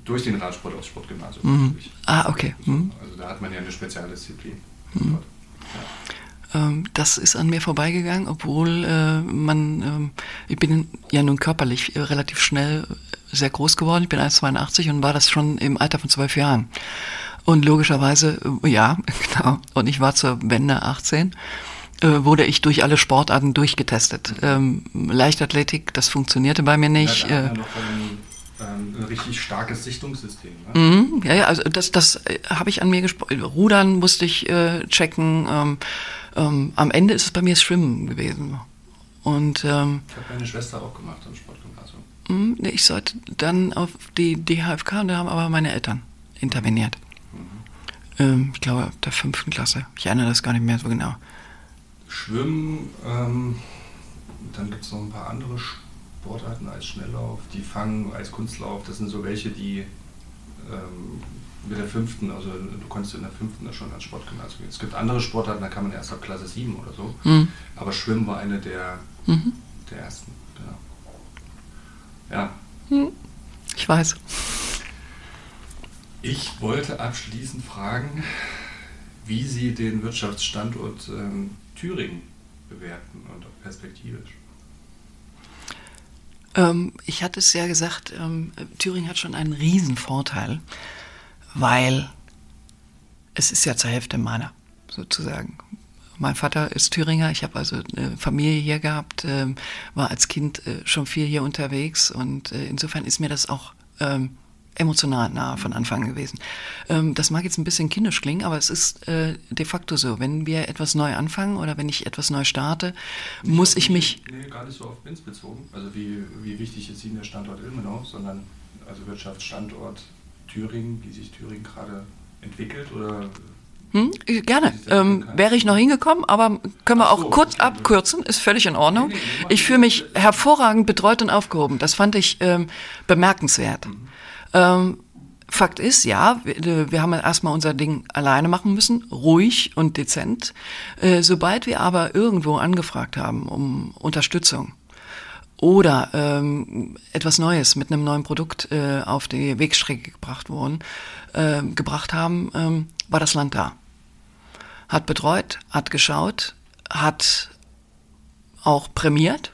durch den Radsport aufs Sportgymnasium Mhm. Ah, okay. Mhm. Also da hat man ja eine Spezialdisziplin. Mhm. dort. Ähm, das ist an mir vorbeigegangen, obwohl äh, man, ähm, ich bin ja nun körperlich äh, relativ schnell äh, sehr groß geworden. Ich bin 1,82 und war das schon im Alter von zwölf Jahren. Und logischerweise, ja, genau. Und ich war zur Wende 18, äh, wurde ich durch alle Sportarten durchgetestet. Ähm, Leichtathletik, das funktionierte bei mir nicht. Ja, Äh, ähm, ein richtig starkes Sichtungssystem. Ne? Mhm, ja, ja, also das, das äh, habe ich an mir gesprochen. Rudern musste ich äh, checken. Ähm, ähm, am Ende ist es bei mir Schwimmen gewesen. Und, ähm, ich habe meine Schwester auch gemacht am Sportgymnasium. Mh, ich sollte dann auf die DHFK und da haben aber meine Eltern interveniert. Mhm. Ähm, ich glaube, ab der fünften Klasse. Ich erinnere das gar nicht mehr so genau. Schwimmen, ähm, dann gibt es noch ein paar andere Sportarten als Schnelllauf, die fangen als Kunstlauf. Das sind so welche, die ähm, mit der fünften, also du konntest in der fünften schon ans Sportgymnasium gehen. Es gibt andere Sportarten, da kann man erst ab Klasse 7 oder so. Mhm. Aber Schwimmen war eine der, mhm. der ersten. Genau. Ja. Mhm. Ich weiß. Ich wollte abschließend fragen, wie Sie den Wirtschaftsstandort ähm, Thüringen bewerten und auch perspektivisch. Ähm, ich hatte es ja gesagt, ähm, Thüringen hat schon einen Riesenvorteil, weil es ist ja zur Hälfte meiner, sozusagen. Mein Vater ist Thüringer, ich habe also eine Familie hier gehabt, äh, war als Kind äh, schon viel hier unterwegs und äh, insofern ist mir das auch ähm, emotional nah von Anfang gewesen. Ähm, das mag jetzt ein bisschen kindisch klingen, aber es ist äh, de facto so. Wenn wir etwas neu anfangen oder wenn ich etwas neu starte, nicht muss ich mich. Nee, gar nicht so auf Binz bezogen. Also wie, wie wichtig ist Ihnen der Standort Ilmenau, sondern also Wirtschaftsstandort Thüringen, wie sich Thüringen gerade entwickelt oder hm, gerne. Ähm, wäre ich noch hingekommen, aber können wir auch so, kurz abkürzen, ist völlig in Ordnung. Ich fühle mich hervorragend betreut und aufgehoben. Das fand ich ähm, bemerkenswert. Mhm. Ähm, Fakt ist, ja, wir, wir haben erstmal unser Ding alleine machen müssen, ruhig und dezent. Äh, sobald wir aber irgendwo angefragt haben um Unterstützung oder ähm, etwas Neues mit einem neuen Produkt äh, auf die Wegstrecke gebracht wurden, äh, gebracht haben, ähm, war das Land da. Hat betreut, hat geschaut, hat auch prämiert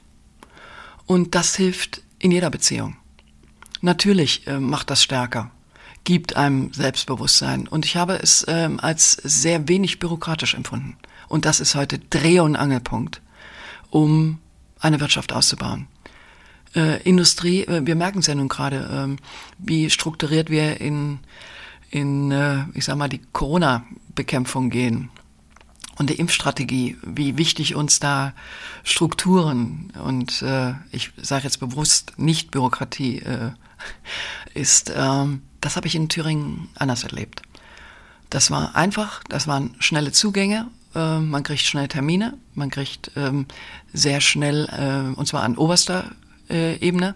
und das hilft in jeder Beziehung. Natürlich äh, macht das stärker, gibt einem Selbstbewusstsein. Und ich habe es ähm, als sehr wenig bürokratisch empfunden. Und das ist heute Dreh- und Angelpunkt, um eine Wirtschaft auszubauen. Äh, Industrie, äh, wir merken es ja nun gerade, ähm, wie strukturiert wir in, in äh, ich sag mal, die Corona-Bekämpfung gehen und die Impfstrategie, wie wichtig uns da Strukturen und äh, ich sage jetzt bewusst nicht Bürokratie äh, ist, ähm, das habe ich in Thüringen anders erlebt. Das war einfach, das waren schnelle Zugänge, äh, man kriegt schnell Termine, man kriegt ähm, sehr schnell, äh, und zwar an oberster äh, Ebene,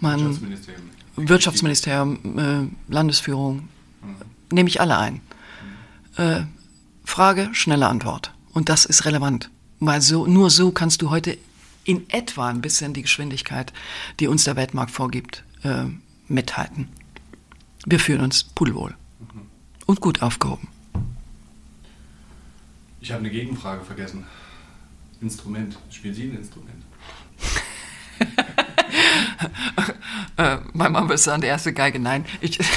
man, Wirtschaftsministerium, Wirtschaftsministerium äh, Landesführung, mhm. nehme ich alle ein. Äh, Frage, schnelle Antwort. Und das ist relevant, weil so, nur so kannst du heute in etwa ein bisschen die Geschwindigkeit, die uns der Weltmarkt vorgibt, äh, mithalten. Wir fühlen uns pudelwohl mhm. und gut aufgehoben. Ich habe eine Gegenfrage vergessen. Instrument. Spielen Sie ein Instrument? äh, mein Mann würde sagen, der erste Geige. Nein, ich.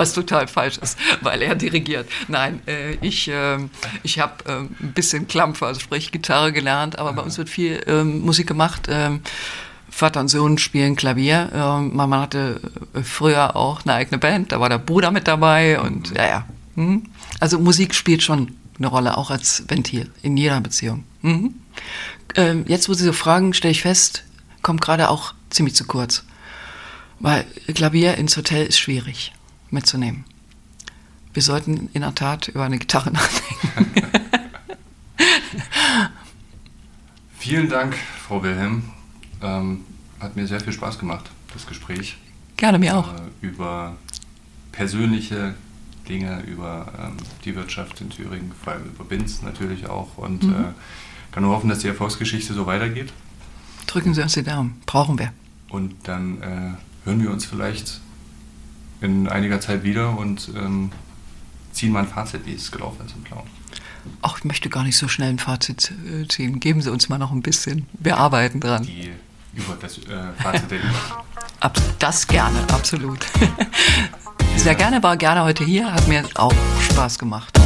was total falsch ist, weil er dirigiert. Nein, äh, ich, äh, ich habe äh, ein bisschen Klampfer, also sprich Gitarre gelernt, aber bei uns wird viel ähm, Musik gemacht. Ähm, Vater und Sohn spielen Klavier. Ähm, mein Mann hatte äh, früher auch eine eigene Band, da war der Bruder mit dabei und ja, ja. Mhm. Also Musik spielt schon eine Rolle, auch als Ventil in jeder Beziehung. Mhm. Ähm, jetzt, wo Sie so fragen, stelle ich fest, kommt gerade auch ziemlich zu kurz. Weil Klavier ins Hotel ist schwierig mitzunehmen. Wir sollten in der Tat über eine Gitarre nachdenken. Vielen Dank, Frau Wilhelm. Ähm, hat mir sehr viel Spaß gemacht, das Gespräch. Gerne, mir auch. Äh, über persönliche Dinge, über ähm, die Wirtschaft in Thüringen, vor allem über Binz natürlich auch. Und mhm. äh, kann nur hoffen, dass die Erfolgsgeschichte so weitergeht. Drücken Sie uns die Daumen. Brauchen wir. Und dann äh, hören wir uns vielleicht in einiger Zeit wieder und ähm, ziehen mal ein Fazit, wie es gelaufen ist im Clown. Ach, ich möchte gar nicht so schnell ein Fazit äh, ziehen. Geben Sie uns mal noch ein bisschen. Wir arbeiten dran. Die über das äh, Fazit der Das gerne, absolut. Sehr gerne, war gerne heute hier, hat mir auch Spaß gemacht.